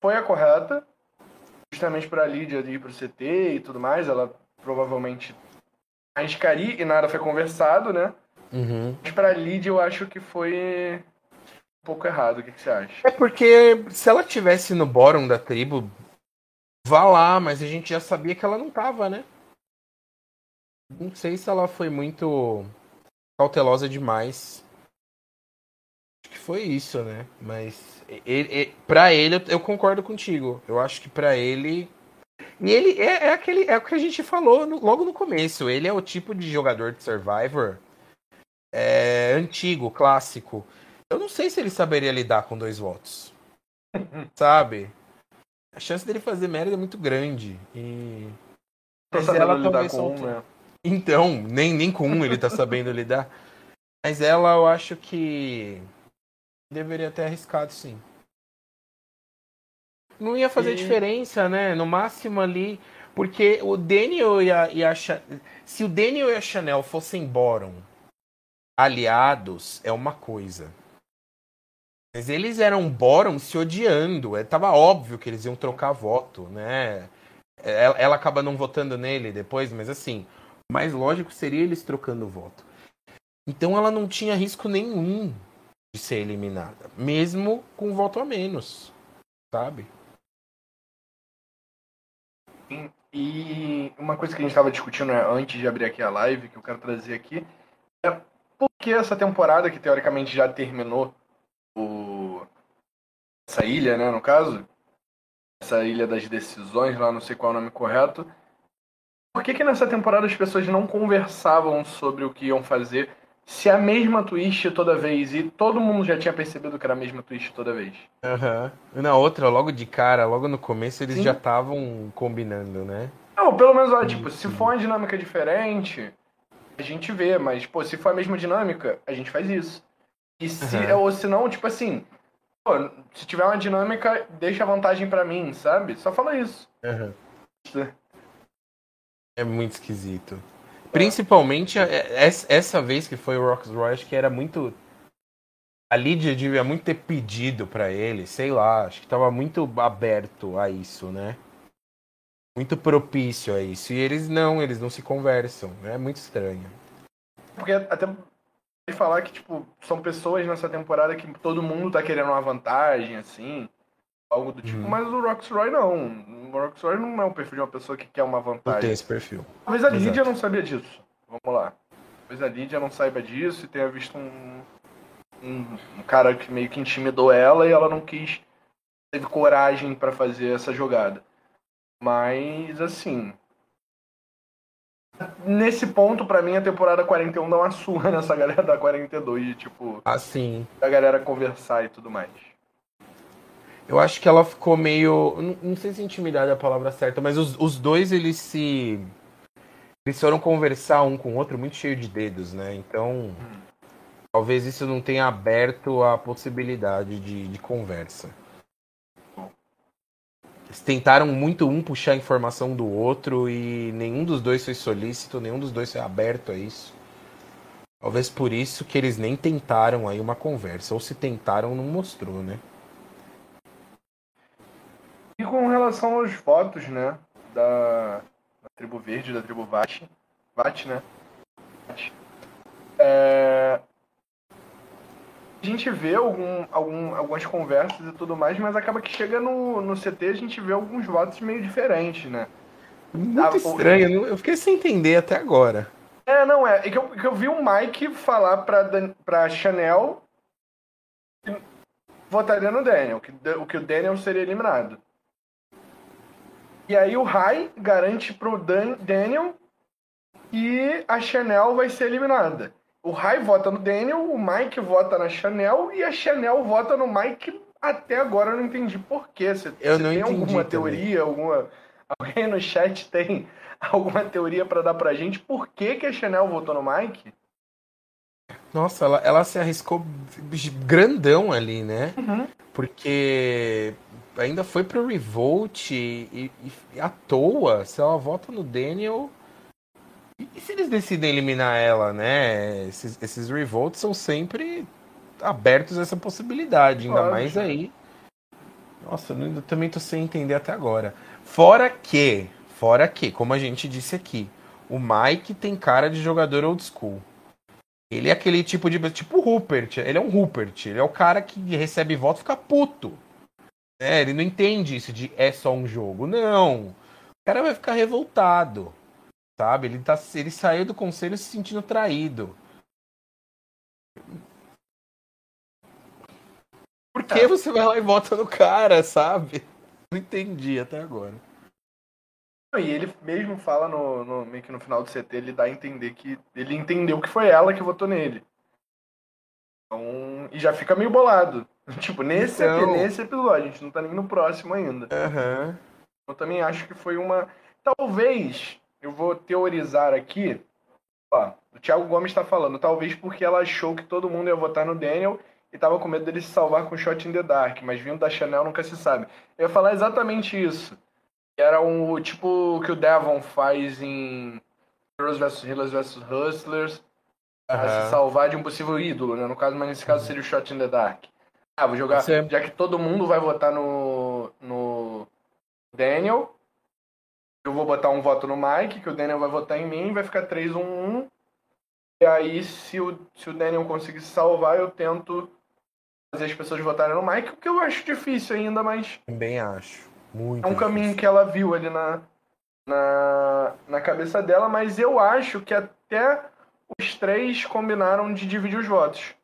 foi a correta. Justamente para a Lídia ir pro CT e tudo mais. Ela provavelmente arriscaria e nada foi conversado, né? Uhum. Mas pra Lídia eu acho que foi um pouco errado. O que, que você acha? É porque se ela tivesse no bórum da tribo, vá lá, mas a gente já sabia que ela não tava, né? Não sei se ela foi muito cautelosa demais. Acho que foi isso, né? Mas ele, ele, pra ele, eu- concordo contigo. Eu acho que pra ele. E ele é, é aquele. É o que a gente falou no- logo no começo. Ele é o tipo de jogador de Survivor é, antigo, clássico. Eu não sei se ele saberia lidar com dois votos. Sabe? A chance dele fazer merda é muito grande. E. Mas ela lidar com um, né? Então, nem, nem com um ele tá sabendo lidar. Mas ela, eu acho que deveria ter arriscado, sim. Não ia fazer E- diferença, né? No máximo ali. Porque o Daniel e a, e a Se o Daniel e a Chanel fossem Boron aliados, é uma coisa. Mas eles eram Boron se odiando. É, tava óbvio que eles iam trocar voto, né? Ela, ela acaba não votando nele depois, mas assim, mais lógico seria eles trocando voto. Então ela não tinha risco nenhum de ser eliminada, mesmo com voto a menos, sabe? E uma coisa que a gente estava discutindo né, antes de abrir aqui a live, que eu quero trazer aqui, é por que essa temporada, que teoricamente já terminou o... essa ilha, né, no caso, essa ilha das decisões, lá não sei qual é o nome correto, por que que nessa temporada as pessoas não conversavam sobre o que iam fazer se a mesma twist toda vez e todo mundo já tinha percebido que era a mesma twist toda vez. Aham. Uhum. Na outra, logo de cara, logo no começo, eles Sim. já estavam combinando, né? Não, pelo menos, ó, tipo, se for uma dinâmica diferente, a gente vê, mas, pô, se for a mesma dinâmica, a gente faz isso. E se, uhum. ou se não, tipo assim, pô, se tiver uma dinâmica, deixa a vantagem para mim, sabe? Só fala isso. Uhum. É muito esquisito. Principalmente é, essa vez que foi o Rocks Royce, que era muito. A Lídia devia muito ter pedido para ele, sei lá, acho que tava muito aberto a isso, né? Muito propício a isso. E eles não, eles não se conversam. É muito estranho. Porque até falar que, tipo, são pessoas nessa temporada que todo mundo tá querendo uma vantagem, assim algo do tipo, hum. mas o Roxroy não. O Roxroy não é o perfil de uma pessoa que quer uma vantagem. Não tem esse perfil. Talvez a Lídia não sabia disso. Vamos lá. Talvez a Lídia não saiba disso e tenha visto um, um, um cara que meio que intimidou ela e ela não quis, teve coragem para fazer essa jogada. Mas, assim. Nesse ponto, para mim, a temporada 41 dá uma surra nessa galera da 42, de tipo. Assim. Da galera conversar e tudo mais. Eu acho que ela ficou meio. Não, não sei se intimidade é a palavra certa, mas os, os dois eles se. Eles foram conversar um com o outro muito cheio de dedos, né? Então. Hum. Talvez isso não tenha aberto a possibilidade de, de conversa. Eles tentaram muito um puxar a informação do outro e nenhum dos dois foi solícito, nenhum dos dois foi aberto a isso. Talvez por isso que eles nem tentaram aí uma conversa, ou se tentaram não mostrou, né? E com relação aos votos, né? Da, da tribo verde, da tribo Vati. Vati, né? É, a gente vê algum, algum, algumas conversas e tudo mais, mas acaba que chega no, no CT a gente vê alguns votos meio diferentes, né? Muito ah, estranho, o... eu fiquei sem entender até agora. É, não, é. É que eu, que eu vi o Mike falar pra, pra Chanel que votaria no Daniel, que, o que o Daniel seria eliminado. E aí o Rai garante pro Dan, Daniel que a Chanel vai ser eliminada. O Rai vota no Daniel, o Mike vota na Chanel e a Chanel vota no Mike. Até agora eu não entendi por quê. Você, eu você não tem entendi alguma também. teoria, alguma alguém no chat tem alguma teoria para dar pra gente por que, que a Chanel votou no Mike? Nossa, ela, ela se arriscou grandão ali, né? Uhum. Porque ainda foi pro Revolt e, e, à toa, se ela vota no Daniel. E, e se eles decidem eliminar ela, né? Esses, esses Revolts são sempre abertos a essa possibilidade, ainda mais aí. Nossa, eu também tô sem entender até agora. Fora que, fora que, como a gente disse aqui, o Mike tem cara de jogador old school. Ele é aquele tipo de. Tipo o Rupert. Ele é um Rupert. Ele é o cara que recebe voto e fica puto. É, ele não entende isso de é só um jogo. Não. O cara vai ficar revoltado. Sabe? Ele, tá, ele saiu do conselho se sentindo traído. Por que é. você vai lá e vota no cara, sabe? Não entendi até agora. E ele mesmo fala no, no, meio que no final do CT, ele dá a entender que ele entendeu que foi ela que votou nele. Então, e já fica meio bolado. Tipo, nesse, então... nesse episódio, a gente não tá nem no próximo ainda. Uhum. Eu também acho que foi uma. Talvez, eu vou teorizar aqui. Ó, o Thiago Gomes tá falando, talvez porque ela achou que todo mundo ia votar no Daniel e tava com medo dele se salvar com Shot in the Dark, mas vindo da Chanel nunca se sabe. Eu ia falar exatamente isso. Era um tipo que o Devon faz em Heroes vs. Healers vs. Hustlers. Uhum. se salvar de um possível ídolo, né? No caso, mas nesse caso seria o Shot in the Dark. Ah, vou jogar. Já que todo mundo vai votar no, no Daniel, eu vou botar um voto no Mike, que o Daniel vai votar em mim, vai ficar 3-1-1. E aí, se o, se o Daniel conseguir se salvar, eu tento fazer as pessoas votarem no Mike, o que eu acho difícil ainda, mas. Também acho. Muito. É um difícil. caminho que ela viu ali na, na, na cabeça dela, mas eu acho que até os três combinaram de dividir os votos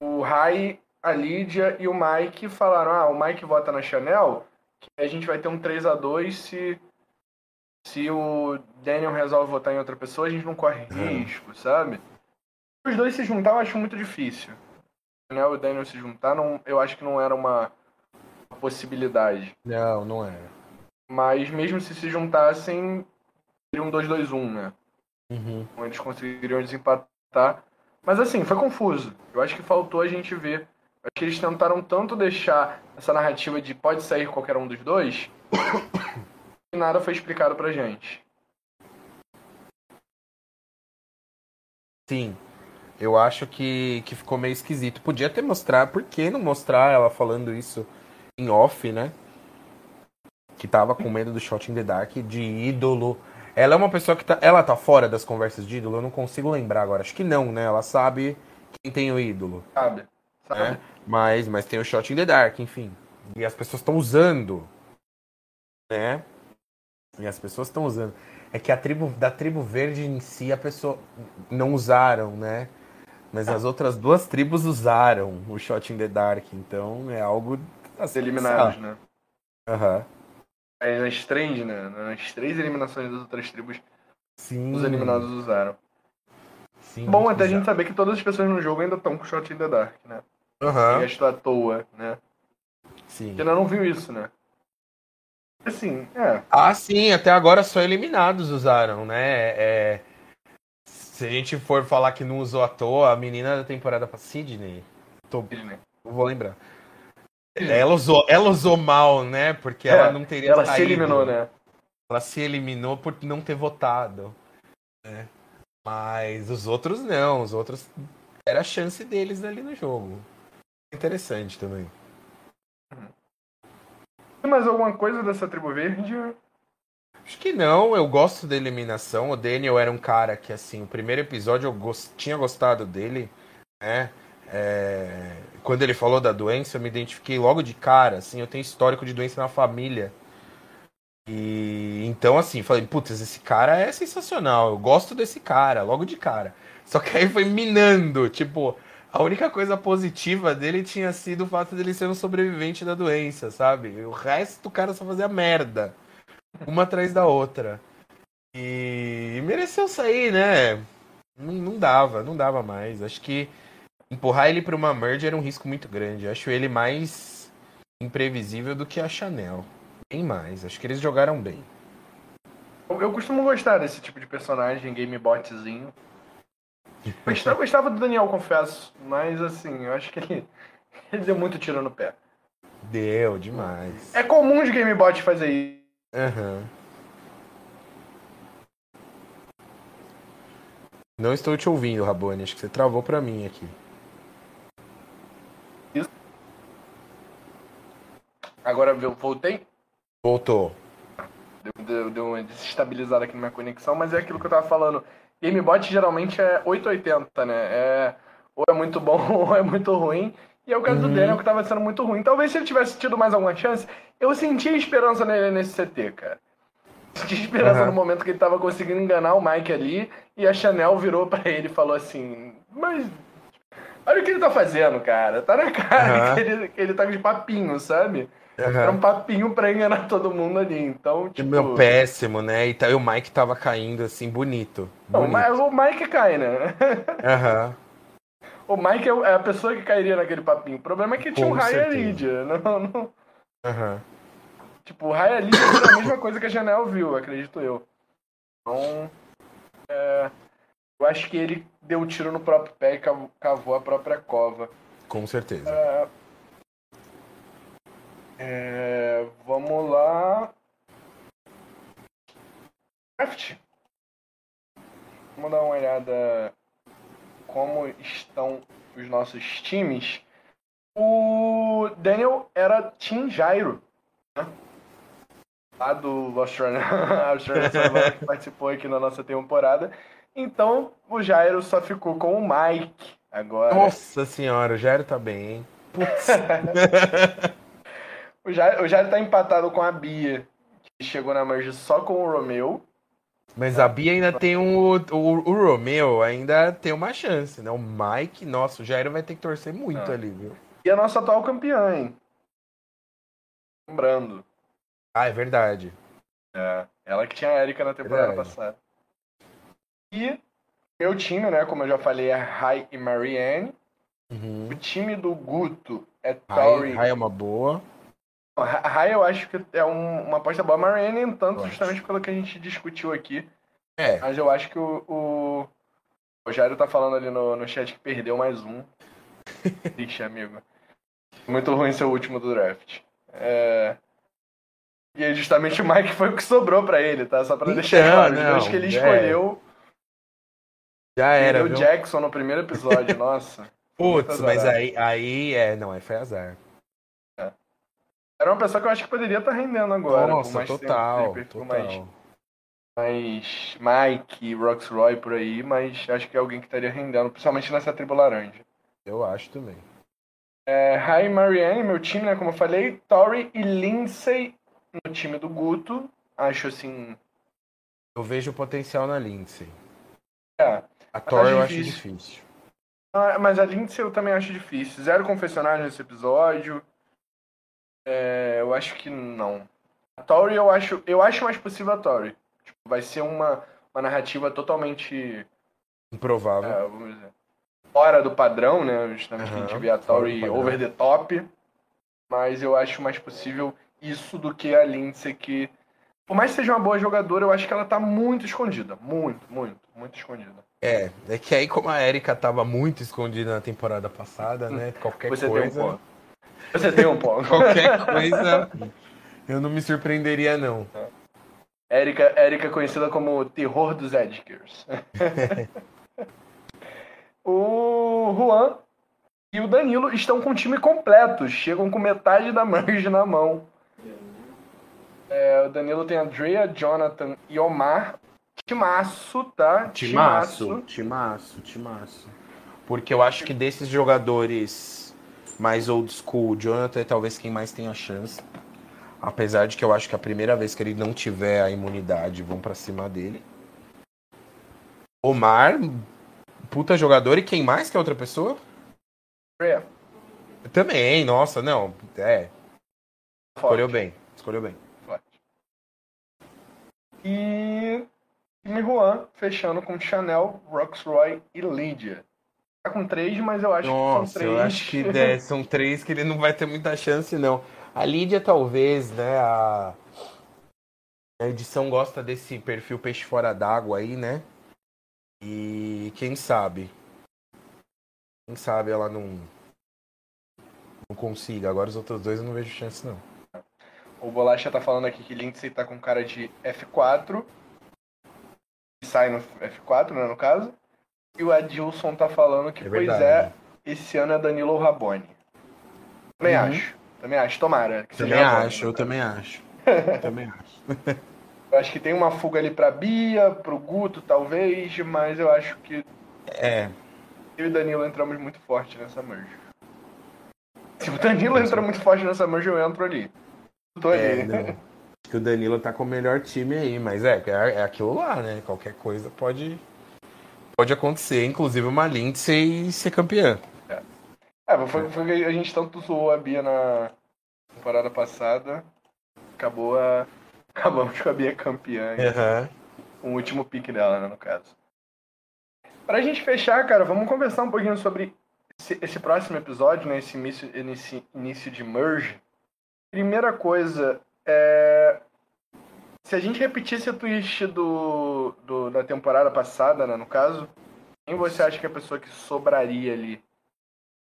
o Rai, a Lídia e o Mike falaram: ah, o Mike vota na Chanel, que a gente vai ter um 3 a 2 se Se o Daniel resolve votar em outra pessoa, a gente não corre risco, sabe? Os dois se juntar eu acho muito difícil. E o Daniel se juntar, não, eu acho que não era uma possibilidade. Não, não era. Mas mesmo se se juntassem, seria um 2-2-1, né? Uhum. Então eles conseguiriam desempatar. Mas assim, foi confuso. Eu acho que faltou a gente ver. Eu acho que eles tentaram tanto deixar essa narrativa de pode sair qualquer um dos dois, que nada foi explicado pra gente. Sim. Eu acho que, que ficou meio esquisito. Podia ter mostrado, por que não mostrar ela falando isso em off, né? Que tava com medo do Shot in the Dark de ídolo. Ela é uma pessoa que tá. Ela tá fora das conversas de ídolo? Eu não consigo lembrar agora. Acho que não, né? Ela sabe quem tem o ídolo. Sabe? Sabe? Né? Mas, mas tem o Shot in the Dark, enfim. E as pessoas estão usando. Né? E as pessoas estão usando. É que a tribo da tribo verde em si a pessoa não usaram, né? Mas as outras duas tribos usaram o Shot in the Dark, então é algo a Os se eliminados, né? Aham. Aí nas três, né? Nas três eliminações das outras tribos, Sim. os eliminados usaram. Sim, Bom até a gente saber que todas as pessoas no jogo ainda estão com Shot in the Dark, né? Ninguém gastou à toa, né? Sim. Porque ainda não viu isso, né? Assim, é. Ah, sim, até agora só eliminados usaram, né? É, Se a gente for falar que não usou à toa, a menina da temporada pra Sidney, tô... não vou lembrar. Ela usou, ela usou mal, né? Porque É, ela não teria Ela se saído. eliminou, né? Ela se eliminou por não ter votado. né? Mas os outros não, os outros era a chance deles ali no jogo. Interessante também. Tem mais alguma coisa dessa tribo verde? Acho que não, eu gosto da eliminação. O Daniel era um cara que, assim, o primeiro episódio eu gos- tinha gostado dele, né? É, Quando ele falou da doença, eu me identifiquei logo de cara, assim, eu tenho histórico de doença na família. E então, assim, falei, putz, esse cara é sensacional, eu gosto desse cara, logo de cara. Só que aí foi minando, tipo, a única coisa positiva dele tinha sido o fato dele ser um sobrevivente da doença, sabe? O resto do cara só fazia merda uma atrás da outra. E mereceu sair, né? Não, não dava, não dava mais. Acho que empurrar ele pra uma merge era um risco muito grande. Acho ele mais imprevisível do que a Chanel. Bem mais. Acho que eles jogaram bem. Eu, eu costumo gostar desse tipo de personagem, gamebotzinho. Eu gostava do Daniel, confesso. Mas assim, eu acho que ele, ele deu muito tiro no pé. Deu demais. É comum de gamebot fazer isso. Aham. Não estou te ouvindo, Rabone. Acho que você travou pra mim aqui. Agora eu voltei. Voltou. Deu, deu, deu uma desestabilizada aqui na minha conexão, mas é aquilo que eu tava falando. Gamebot geralmente é 880, né? É, ou é muito bom ou é muito ruim. E é o caso do Uhum. Daniel que tava sendo muito ruim. Talvez se ele tivesse tido mais alguma chance, eu sentia esperança nele nesse CT, cara. Senti esperança Aham. no momento que ele tava conseguindo enganar o Mike ali e a Chanel virou pra ele e falou assim: Mas olha o que ele tá fazendo, cara. Tá na cara Aham. que, ele, que ele tá de papinho, sabe? Era Aham. um papinho pra enganar todo mundo ali. Então, tipo. Meu péssimo, né? E, tá- e o Mike tava caindo assim, bonito. Não, bonito. o Mike cai, né? Aham. O Mike é é a pessoa que cairia naquele papinho. O problema é que tinha Com um Raya. Lydia. Não, não, Aham. tipo, o Raya Lydia é a mesma coisa que a Janelle viu, acredito eu. Então, é, eu acho que ele deu um tiro no próprio pé e cavou, cavou a própria cova. Com certeza. É, vamos lá. Draft. Vamos dar uma olhada como estão os nossos times. O Daniel era Team Jairo. Né? Lá do Australian, Australian Survivor que participou aqui na nossa temporada. Então o Jairo só ficou com o Mike agora. Nossa senhora, o Jairo tá bem, hein? Putz. O Jairo, o Jairo tá empatado com a Bia, que chegou na merge só com o Romeu. Mas a Bia ainda tem um. O, o Romeo ainda tem uma chance, né? O Mike, nossa, o Jairo vai ter que torcer muito Ah. ali, viu? E a nossa atual campeã, hein? Lembrando. Ah, é verdade. É, Ela que tinha a Erika na temporada Verdade. passada. E meu time, né, como eu já falei, é Rai e Marianne. Uhum. O time do Guto é Tori. Rai é uma boa. Rai eu acho que é um- uma aposta boa. Marianne, nem tanto, Eu acho. justamente pelo que a gente discutiu aqui. É, Mas eu acho que o, o, o Jairo tá falando ali no, no chat que perdeu mais um. Ixi, amigo. Muito ruim seu último do draft. É... E aí, justamente o Mike foi o que sobrou pra ele, tá? Só pra Então, deixar claro. Os não, dois que ele é. escolheu. já era, o Jackson no primeiro episódio, nossa. Putz, mas aí, aí, é, não, aí foi azar. Era uma pessoa que eu acho que poderia estar rendendo agora. Nossa, tempo, total, total. Mais, mais Mike, Roxroy por aí, mas acho que é alguém que estaria rendendo, principalmente nessa tribo laranja. Eu acho também. É, Rai Marianne, meu time, né? Como eu falei, Tori e Lindsay no time do Guto. Acho assim. Eu vejo potencial na Lindsay. É. A Thor eu acho difícil. difícil. Ah, mas a Lindsay eu também acho difícil. Zero confessionário nesse episódio. É, eu acho que não. A Tori eu acho. Eu acho mais possível a Tori. Tipo, vai ser uma, uma narrativa totalmente. Improvável. é, vamos dizer. Fora do padrão, né? Justamente que a gente vê a Tori over the top. Mas eu acho mais possível isso do que a Lindsay que. Por mais que seja uma boa jogadora, eu acho que ela tá muito escondida. Muito, muito, muito escondida. É, é que aí como a Erika tava muito escondida na temporada passada, né? Qualquer Você coisa. tem um ponto. Você tem um ponto. Qualquer coisa. Eu não me surpreenderia, não. Érica, Érica conhecida como o terror dos Edgers. o Juan e o Danilo estão com o time completo. Chegam com metade da merge na mão. É, o Danilo tem a Drea, Jonathan e Omar. Timaço, tá? Timaço, timaço, timaço. Porque eu acho que desses jogadores mais old school, o Jonathan é talvez quem mais tenha chance. Apesar de que eu acho que a primeira vez que ele não tiver a imunidade, vão pra cima dele. Omar, puta jogador. E quem mais que é outra pessoa? Drea. Também, nossa, não. É, escolheu bem. Escolheu bem. Forte. E time Juan fechando com Chanel, Roxroy e Lydia. Tá com três, mas eu acho que Nossa, são três. eu acho que é, são três que ele não vai ter muita chance, não. A Lídia, talvez, né? A, a edição gosta desse perfil peixe fora d'água aí, né? E quem sabe? Quem sabe ela não. Não consiga. Agora os outros dois eu não vejo chance, não. O Bolacha tá falando aqui que Lindsay tá com cara de F4. E sai no F4, né, no caso. E o Adilson tá falando que, É pois é, esse ano é Danilo Rabone. Também Uhum. acho. Também acho. Tomara. Que seja Também Rabone, acho, no eu caso. também acho. também acho. Eu acho que tem uma fuga ali pra Bia, pro Guto, talvez, mas eu acho que É, eu e o Danilo entramos muito forte nessa merge. Se o Danilo entra muito forte nessa merge, eu entro ali. Tô ali. é, não. Acho que o Danilo tá com o melhor time aí, mas é, é, é aquilo lá, né? Qualquer coisa pode, pode acontecer, inclusive uma Lindsay ser campeã. É, foi, foi que a gente tanto zoou a Bia na temporada passada. Acabou a. Acabamos com a Bia campeã. Aham. O último pique dela, né, no caso. Pra gente fechar, cara, vamos conversar um pouquinho sobre esse, esse próximo episódio, né? Esse início, esse início de merge. Primeira coisa, é. Se a gente repetisse a twist do, do, da temporada passada, né, no caso, quem você acha que é a pessoa que sobraria ali?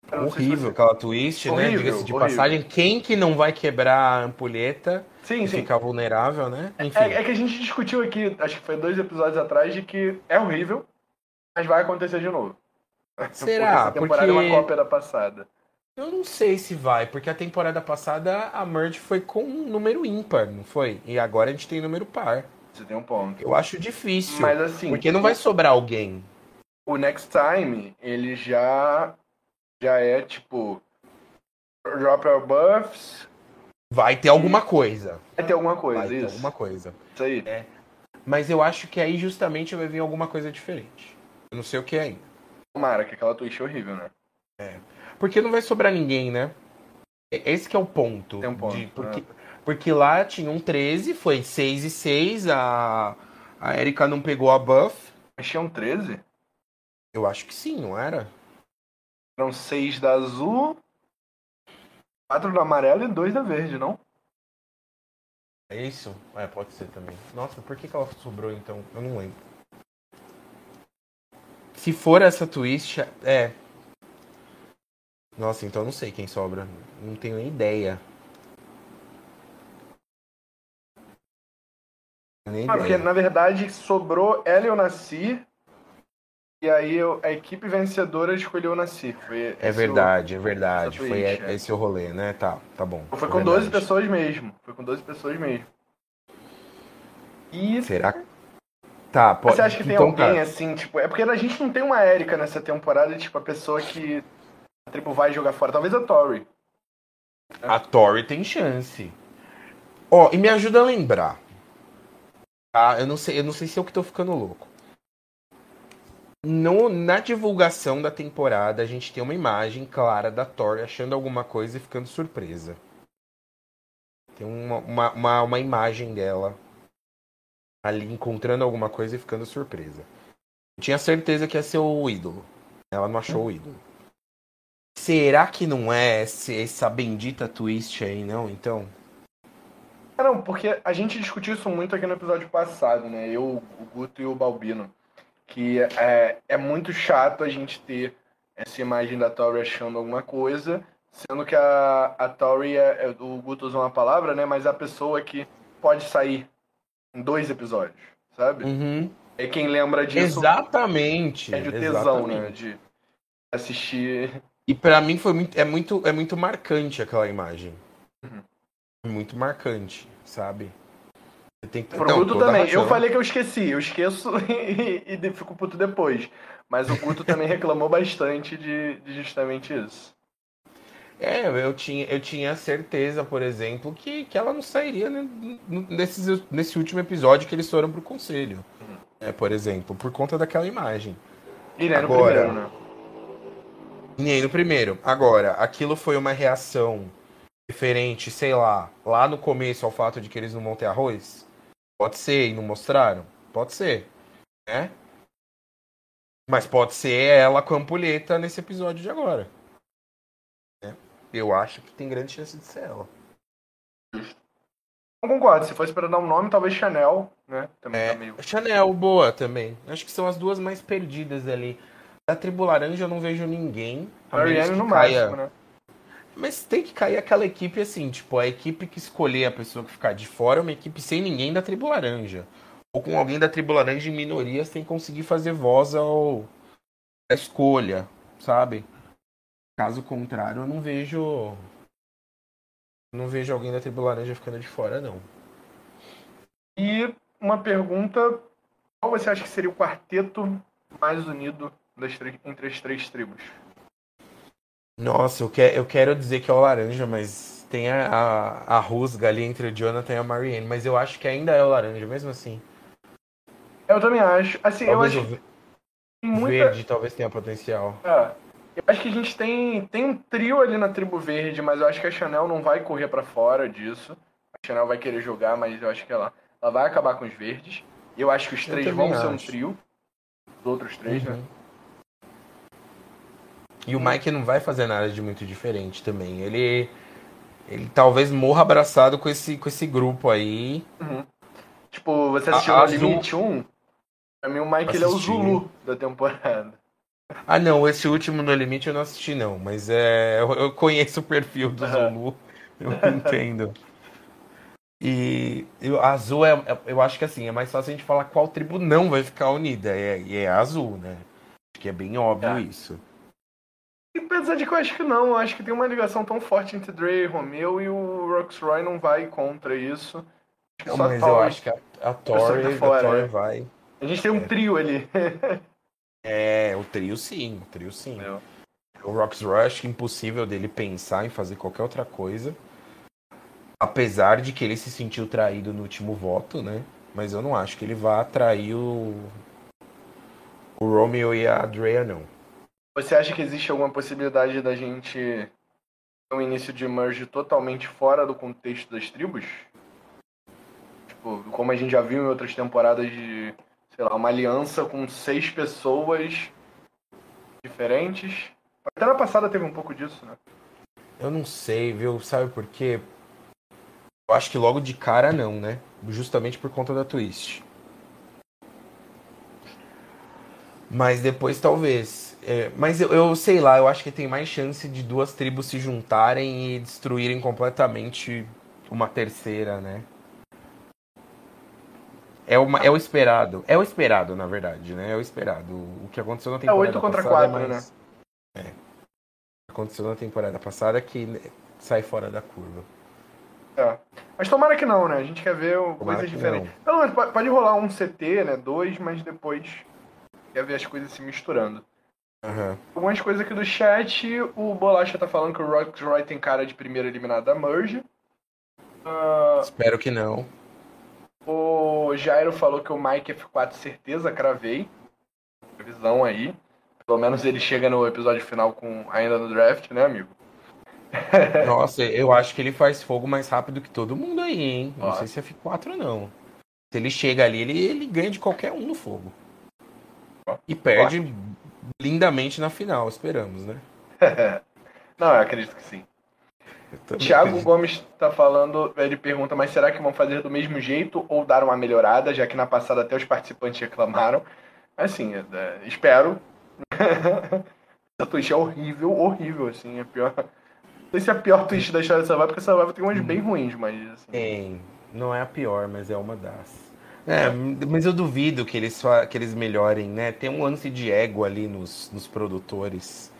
Se Horrível você- aquela twist, né? Horrível, Diga-se de horrível. passagem. Quem que não vai quebrar a ampulheta Sim, e sim. ficar vulnerável, né? Enfim. É, é que a gente discutiu aqui, acho que foi dois episódios atrás, de que é horrível, mas vai acontecer de novo. Será? Porque essa temporada é Porque- uma cópia da passada. Eu não sei se vai, porque a temporada passada a Merge foi com um número ímpar, não foi? E agora a gente tem número par. Você tem um ponto. Eu acho difícil. Mas assim, porque não vai sobrar alguém. o Next Time, ele já já é tipo drop our buffs, Vai ter alguma coisa. vai ter alguma coisa, Vai ter isso. alguma coisa. Isso aí. Mas eu acho que aí justamente vai vir alguma coisa diferente. Eu não sei o que é ainda. Tomara, que aquela twist é horrível, né? Porque não vai sobrar ninguém, né? Esse que é o ponto. Tem um ponto, de- porque, Porque lá tinha um 13, foi 6 e 6, a, a Erika não pegou a buff. Mas tinha um 13? Eu acho que sim, não era? Eram 6 da azul, 4 da amarela e 2 da verde, não? É isso? É, pode ser também. Nossa, por que, que ela sobrou então? Eu não lembro. Se for essa twist, é. Nossa, então eu não sei quem sobra. Não tenho nem ideia. Nem Ah, porque na verdade sobrou ela e o Nasir. E aí eu- a equipe vencedora escolheu o Nasir. Foi É esse o- verdade, é verdade. Foi é. esse o rolê, né? Tá, tá bom. Foi É com 12 verdade. pessoas mesmo. Foi com 12 pessoas mesmo. E Será que. Tá, pode. você acha que tem então, alguém tá. assim, tipo. É porque a gente não tem uma Erika nessa temporada, tipo, a pessoa que a tribo vai jogar fora. Talvez a Tori. A Tori tem chance. Ó, e me ajuda a lembrar. Tá? Eu não sei, eu não sei se eu que tô ficando louco. No, na divulgação da temporada, a gente tem uma imagem clara da Tori achando alguma coisa e ficando surpresa. Tem uma, uma, uma, uma imagem dela ali encontrando alguma coisa e ficando surpresa. Eu tinha certeza que ia ser o ídolo. Ela não achou o ídolo. Será que não é essa bendita twist aí, não? Então. Ah, não, porque a gente discutiu isso muito aqui no episódio passado, né? Eu, o Guto e o Balbino. Que é, é muito chato a gente ter essa imagem da Tori achando alguma coisa, sendo que a, a Tori, é, é- o Guto usou uma palavra, né? Mas é a pessoa que pode sair em dois episódios, sabe? Uhum. É quem lembra disso Exatamente. perde o tesão, né? exatamente. De assistir. E pra mim foi muito, é muito, é muito marcante aquela imagem. Uhum. Muito marcante, sabe? Você tem que Guto toda também. razão. Eu falei que eu esqueci, eu esqueço e, e de- fico puto depois. Mas o Guto também reclamou bastante de, de justamente isso. É, eu tinha, eu tinha certeza, por exemplo, que, que ela não sairia né, nesse, nesse último episódio que eles foram pro conselho. Uhum. É, por exemplo, por conta daquela imagem. E no Agora- primeiro, né? Nem no primeiro. Agora, aquilo foi uma reação referente, sei lá, lá no começo ao fato de que eles não vão ter arroz? Pode ser, e não mostraram? Pode ser, né? Mas pode ser ela com a ampulheta nesse episódio de agora. Né? Eu acho que tem grande chance de ser ela. Não concordo, se fosse pra dar um nome, talvez Chanel, né? Também É, tá meio. Chanel, boa também. Acho que são as duas mais perdidas ali. Da Tribo Laranja eu não vejo ninguém. a que no caia- máximo, né? Mas tem que cair aquela equipe assim, tipo, a equipe que escolher a pessoa que ficar de fora é uma equipe sem ninguém da tribo laranja. Ou com alguém da tribo laranja em minoria sem conseguir fazer voz ao à escolha, sabe? Caso contrário, eu não vejo. Não vejo alguém da tribo laranja ficando de fora, não. E uma pergunta: qual você acha que seria o quarteto mais unido das entre as três tribos? Nossa, eu, que, eu quero dizer que é o laranja, mas tem a, a, a rusga ali entre o Jonathan e a Marianne. Mas eu acho que ainda é o laranja, mesmo assim. Eu também acho. Assim, eu Talvez acho o muita. verde talvez tenha potencial. É, eu acho que a gente tem, tem um trio ali na tribo verde, mas eu acho que a Chanel não vai correr pra fora disso. A Chanel vai querer jogar, mas eu acho que ela, ela vai acabar com os verdes. Eu acho que os Eu três vão ser um acho. trio. Os outros três, né? E o Mike não vai fazer nada de muito diferente também. Ele, ele talvez morra abraçado com esse, com esse grupo aí. Uhum. Tipo, você A- assistiu a Azul- Limite 1? Pra mim o Mike ele é o. Zulu da temporada. Ah, não, esse último No Limite eu não assisti, não. Mas é, eu, eu conheço o perfil do. Zulu. Eu entendo. E eu- a Azul, é, é- eu acho que assim, é mais fácil a gente falar qual tribo não vai ficar unida. É, e é a Azul, né? Acho que é bem óbvio É. isso. Apesar de que eu acho que não, eu acho que tem uma ligação tão forte entre Dre e Romeo e o Roxroy não vai contra isso. Acho que Não, mas eu acho que a, a Tori, tá a fora, Tori né? vai. A gente tem um É. trio ali. É, o trio sim, o trio sim. Entendeu? O Rox Rush, impossível dele pensar em fazer qualquer outra coisa. Apesar de que ele se sentiu traído no último voto, né? Mas eu não acho que ele vá trair o. O Romeo e a Drea, não. Você acha que existe alguma possibilidade da gente um início de merge totalmente fora do contexto das tribos. Tipo, como a gente já viu em outras temporadas de, sei lá, uma aliança com seis pessoas diferentes. Até na passada teve um pouco disso, né? Eu não sei, viu? Sabe por quê? Eu acho que logo de cara não, né? Justamente por conta da twist. Mas depois talvez. É, mas eu, eu, sei lá, eu acho que tem mais chance de duas tribos se juntarem e destruírem completamente uma terceira, né? É, uma, é o esperado. É o esperado, na verdade, né? É o esperado. O que aconteceu na temporada é 8 contra passada 4, é mais... né? É. O que aconteceu na temporada passada é que sai fora da curva. É. Mas tomara que não, né? A gente quer ver coisas diferentes. Pelo menos pode rolar um CT, né? Dois, mas depois quer ver as coisas se misturando. Uhum. Algumas coisas aqui do chat, o Bolacha tá falando que o Roy tem cara de primeiro eliminado da Merge. Uh... Espero que não. O Jairo falou que o Mike F4 certeza, cravei. Previsão aí. Pelo menos ele chega no episódio final com ainda no draft, né, amigo? Nossa, eu acho que ele faz fogo mais rápido que todo mundo aí, hein? Não sei se é F4 não. Se ele chega ali, ele, ele ganha de qualquer um no fogo. E perde lindamente na final, esperamos, né? não, eu acredito que sim. Tiago Gomes está falando, ele pergunta, mas será que vão fazer do mesmo jeito ou dar uma melhorada, já que na passada até os participantes reclamaram? Assim, é, espero. Essa twist é horrível, horrível, assim, é pior. Não sei se é a pior twist da história da Survivor, porque a Survivor tem umas bem ruins, mas assim. Tem. Não é a pior, mas é uma das. É, mas eu duvido que eles, que eles melhorem, né? Tem um lance de ego ali nos, nos produtores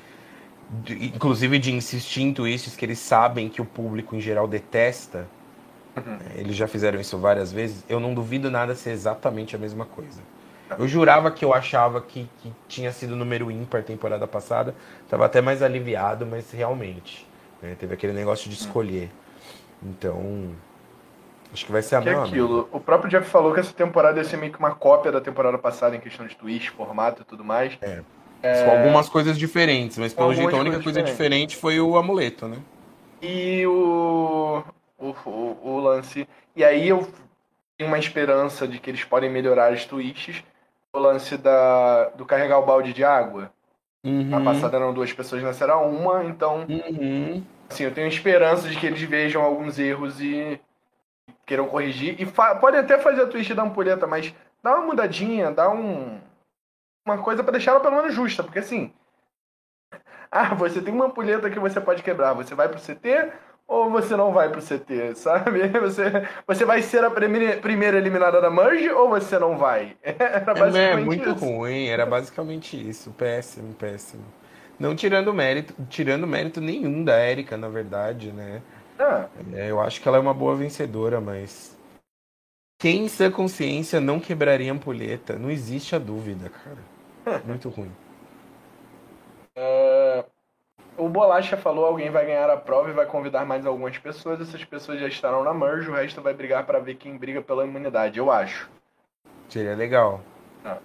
de, inclusive de insistir em twists que eles sabem que o público em geral detesta. Uhum. É, eles já fizeram isso várias vezes. Eu não duvido nada ser exatamente a mesma coisa. Eu jurava que eu achava que, que tinha sido número ímpar temporada passada. Tava até mais aliviado, mas realmente. Né, teve aquele negócio de escolher. Então. Acho que vai ser a que é mesma. aquilo. O próprio Jeff falou que essa temporada ia ser meio que uma cópia da temporada passada em questão de twist, formato e tudo mais. É. É... algumas coisas diferentes, mas pelo jeito a única coisa diferente foi o amuleto, né? E o... O, o, o, lance. E aí eu tenho uma esperança de que eles podem melhorar as twists. O lance da, do carregar o balde de água. Uhum. Na passada eram duas pessoas, nessa era uma, então. Uhum. Assim, eu tenho esperança de que eles vejam alguns erros e queiram corrigir. E podem até fazer a twist da ampulheta, mas dá uma mudadinha, dá um uma coisa para deixar ela pelo menos justa, porque assim. Ah, você tem uma ampulheta que você pode quebrar, você vai pro CT ou você não vai pro CT, sabe? Você, você vai ser a primeira, primeira eliminada da Merge ou você não vai? Era é, basicamente é, muito isso. ruim, era basicamente isso. Péssimo, péssimo. Não tirando mérito, tirando mérito nenhum da Erika, na verdade, né? Ah. Eu acho que ela é uma boa vencedora, mas quem em sua consciência não quebraria ampulheta? Não existe a dúvida, cara. Muito ruim. Uh, o Bolacha falou: alguém vai ganhar a prova e vai convidar mais algumas pessoas. Essas pessoas já estarão na merge, o resto vai brigar para ver quem briga pela imunidade, eu acho. Seria legal. Ah.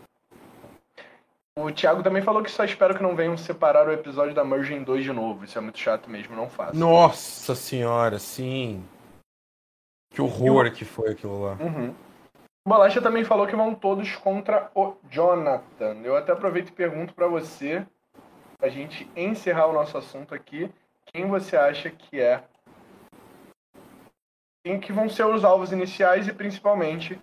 O Thiago também falou que só espero que não venham separar o episódio da merge em dois de novo. Isso é muito chato mesmo, não faço. Nossa senhora, sim. Que horror eu... que foi aquilo lá. Uhum. O Balacha também falou que vão todos contra o Jonathan. Eu até aproveito e pergunto para você, a gente encerrar o nosso assunto aqui, quem você acha que é quem que vão ser os alvos iniciais e principalmente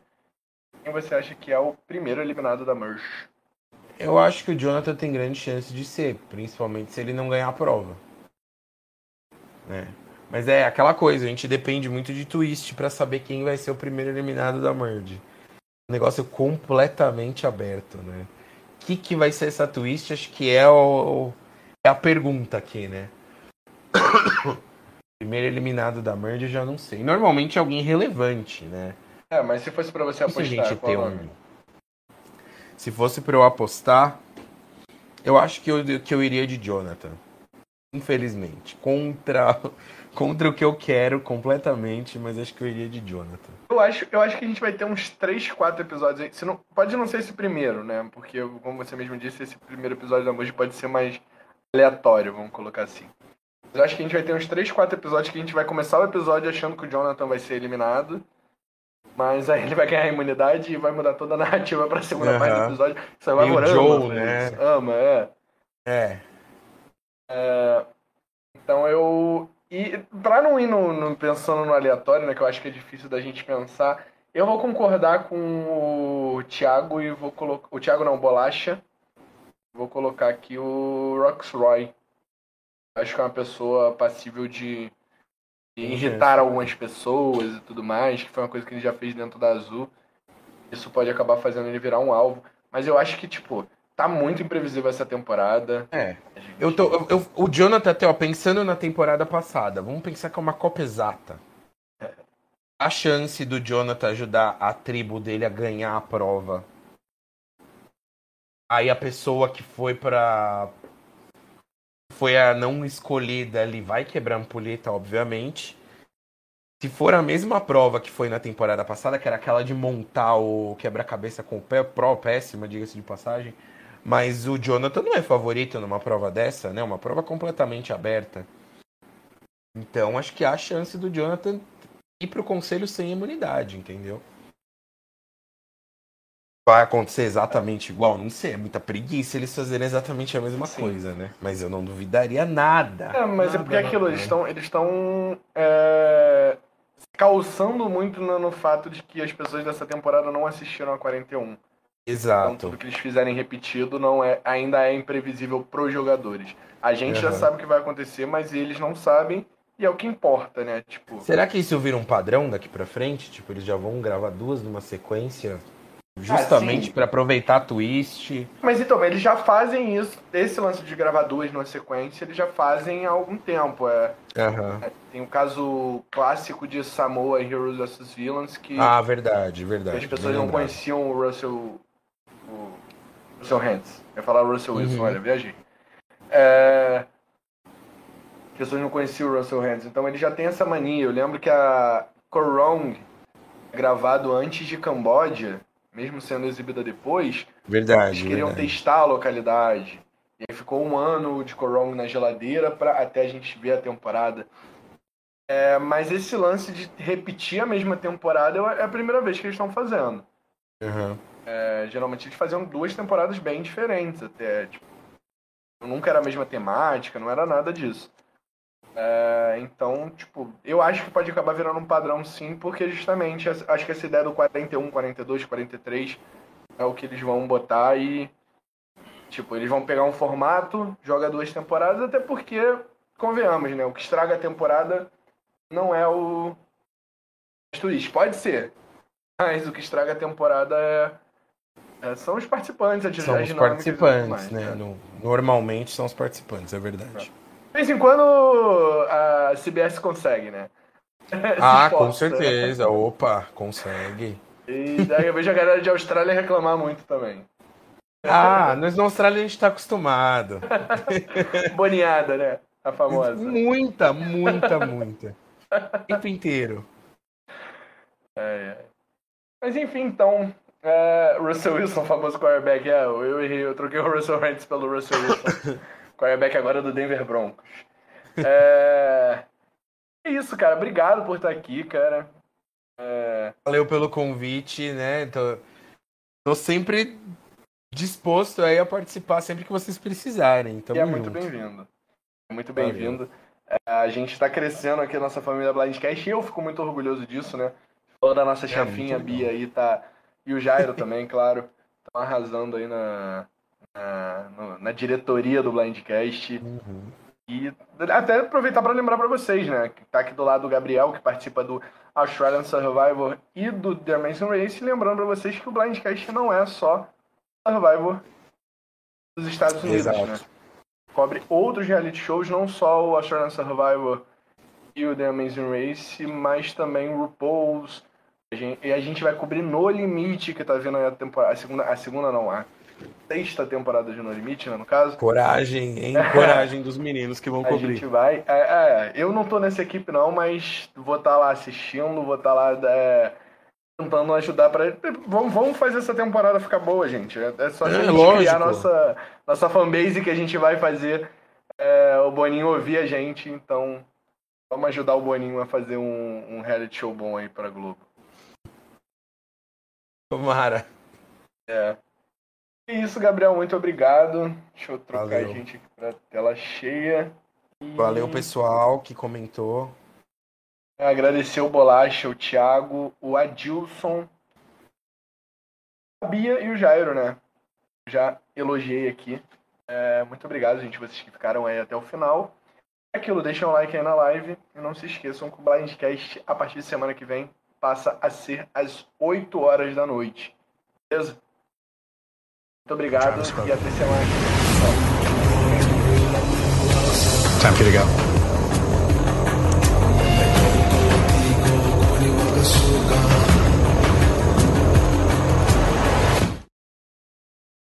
quem você acha que é o primeiro eliminado da Merge? Eu acho que o Jonathan tem grande chance de ser, principalmente se ele não ganhar a prova. É. Mas é aquela coisa, a gente depende muito de twist para saber quem vai ser o primeiro eliminado da Merge um negócio completamente aberto, né? O que, que vai ser essa twist? Acho que é, o, é a pergunta aqui, né? Primeiro eliminado da Merge, eu já não sei. Normalmente é alguém relevante, né? É, mas se fosse para você apostar, se a gente ter um... Se fosse para eu apostar, eu acho que eu, que eu iria de Jonathan. Infelizmente. Contra contra o que eu quero completamente, mas acho que eu iria de Jonathan. Eu acho, eu acho que a gente vai ter uns 3, 4 episódios. Se não, pode não ser esse primeiro, né? Porque, como você mesmo disse, esse primeiro episódio da Muji pode ser mais aleatório, vamos colocar assim. Eu acho que a gente vai ter uns 3, 4 episódios que a gente vai começar o episódio achando que o Jonathan vai ser eliminado. Mas aí ele vai ganhar a imunidade e vai mudar toda a narrativa pra segunda Uhum. parte do episódio. Você vai o ama, Joe, né? Ama, é. É. Então eu. E pra não ir no, no- pensando no aleatório, né? Que eu acho que é difícil da gente pensar, eu vou concordar com o Thiago e vou colocar. O Thiago não, Bolacha. Vou colocar aqui o Roxroy. Acho que é uma pessoa passível de irritar algumas pessoas e tudo mais, que foi uma coisa que ele já fez dentro da Azul. Isso pode acabar fazendo ele virar um alvo. Mas eu acho que, tipo, tá muito imprevisível essa temporada. É. Gente- Eu tô, eu- eu- o Jonathan, até, ó, pensando na temporada passada, vamos pensar que é uma Copa exata. A chance do Jonathan ajudar a tribo dele a ganhar a prova. Aí a pessoa que foi pra. Foi a não escolhida ali, vai quebrar ampulheta, obviamente. Se for a mesma prova que foi na temporada passada, que era aquela de montar o quebra-cabeça com o pé, pró péssima, diga-se de passagem. Mas o Jonathan não é favorito numa prova dessa, né? Uma prova completamente aberta. Então acho que há a chance do Jonathan ir pro conselho sem imunidade, entendeu? Vai acontecer exatamente igual? Não sei, é muita preguiça eles fazerem exatamente a mesma Sim. coisa, né? Mas eu não duvidaria nada. É, mas é Nada, porque aquilo, eles estão eles estão é, se calçando muito no, no fato de que as pessoas dessa temporada não assistiram a 41. Então Exato. tudo que eles fizerem repetido não é, ainda é imprevisível pros jogadores. A gente já Aham. sabe o que vai acontecer, mas eles não sabem e é o que importa, né? Tipo, Será que isso vira um padrão daqui pra frente? Tipo, eles já vão gravar duas numa sequência? Justamente Ah, pra aproveitar a twist. mas então, eles já fazem isso, esse lance de gravar duas numa sequência, eles já fazem há algum tempo. É, Aham. tem o caso clássico de Samoa Heroes vs Villains que Ah, verdade, verdade. as pessoas não conheciam o Russell. O Russell Hands. Eu ia falar Russell Wilson, Uhum. olha, viajei. É... As pessoas não conheciam o Russell Hands. Então ele já tem essa mania. Eu lembro que a Korong, gravado antes de Camboja, mesmo sendo exibida depois, Verdade. eles queriam verdade. testar a localidade. E aí ficou um ano de Korong na geladeira pra, até a gente ver a temporada. É, mas esse lance de repetir a mesma temporada é a primeira vez que eles estão fazendo. Aham. É, geralmente eles faziam duas temporadas bem diferentes até. Tipo, nunca era a mesma temática, não era nada disso. É, então, tipo, eu acho que pode acabar virando um padrão sim, porque justamente acho que essa ideia do 41, 42, 43 é o que eles vão botar e. Tipo, eles vão pegar um formato, joga duas temporadas, até porque, convenhamos, né? O que estraga a temporada não é o. twist. Pode ser. Mas o que estraga a temporada é. é- são os participantes, as São os participantes, mais, né? No- normalmente são os participantes, é verdade. De vez em quando a CBS consegue, né? Ah, com certeza. Opa, consegue. E daí eu vejo a galera de Austrália reclamar muito também. Ah, nós na Austrália a gente tá acostumado. Boneada, né? A famosa. Muita, muita, muita. O tempo inteiro. É, é. Mas enfim, então. É, Russell Wilson, famoso quarterback. É, eu errei, eu troquei o Russell Hands pelo Russell Wilson. quarterback agora do Denver Broncos. É... é isso, cara. Obrigado por estar aqui, cara. É... Valeu pelo convite, né? Tô, tô sempre disposto aí a participar sempre que vocês precisarem. Tamo E é muito bem-vindo. É muito bem-vindo. É, a gente está crescendo aqui, a nossa família Blindcast, e eu fico muito orgulhoso disso, né? Falou da nossa É, chefinha Bia aí, tá. E o Jairo também, claro. Estão arrasando aí na, na, no- na diretoria do Blindcast. Uhum. E até aproveitar para lembrar para vocês, né? Que tá aqui do lado o Gabriel, que participa do Australian Survivor e do The Amazing Race. Lembrando para vocês que o Blindcast não é só Survivor dos Estados Unidos, Exato. né? Cobre outros reality shows, não só o Australian Survivor e o The Amazing Race, mas também o RuPaul's. E a gente vai cobrir No Limite, que tá vindo aí a temporada. A segunda, a segunda não, a sexta temporada de No Limite, né, no caso. Coragem, hein? Coragem dos meninos que vão A cobrir. gente vai. É, é, eu não tô nessa equipe não, mas vou estar lá assistindo, vou estar lá é, tentando ajudar para vamos, vamos fazer essa temporada ficar boa, gente. É, é só a É, gente lógico. criar nossa nossa fanbase que a gente vai fazer é, o Boninho ouvir a gente, então vamos ajudar o Boninho a fazer um, um reality show bom aí pra Globo. Tomara. É. É isso, Gabriel. Muito obrigado. Deixa eu trocar Valeu. a gente aqui pra tela cheia. E Valeu, pessoal, que comentou. Agradecer o Bolacha, o Thiago, o Adilson, a Bia e o Jairo, né? Já elogiei aqui. É, muito obrigado, gente, vocês que ficaram aí até o final. É aquilo, deixem um like aí na live e não se esqueçam que o Blindcast, a partir de semana que vem, passa a ser às 8 horas da noite. Beleza? Muito obrigado e até semana que vem. Time for you to go.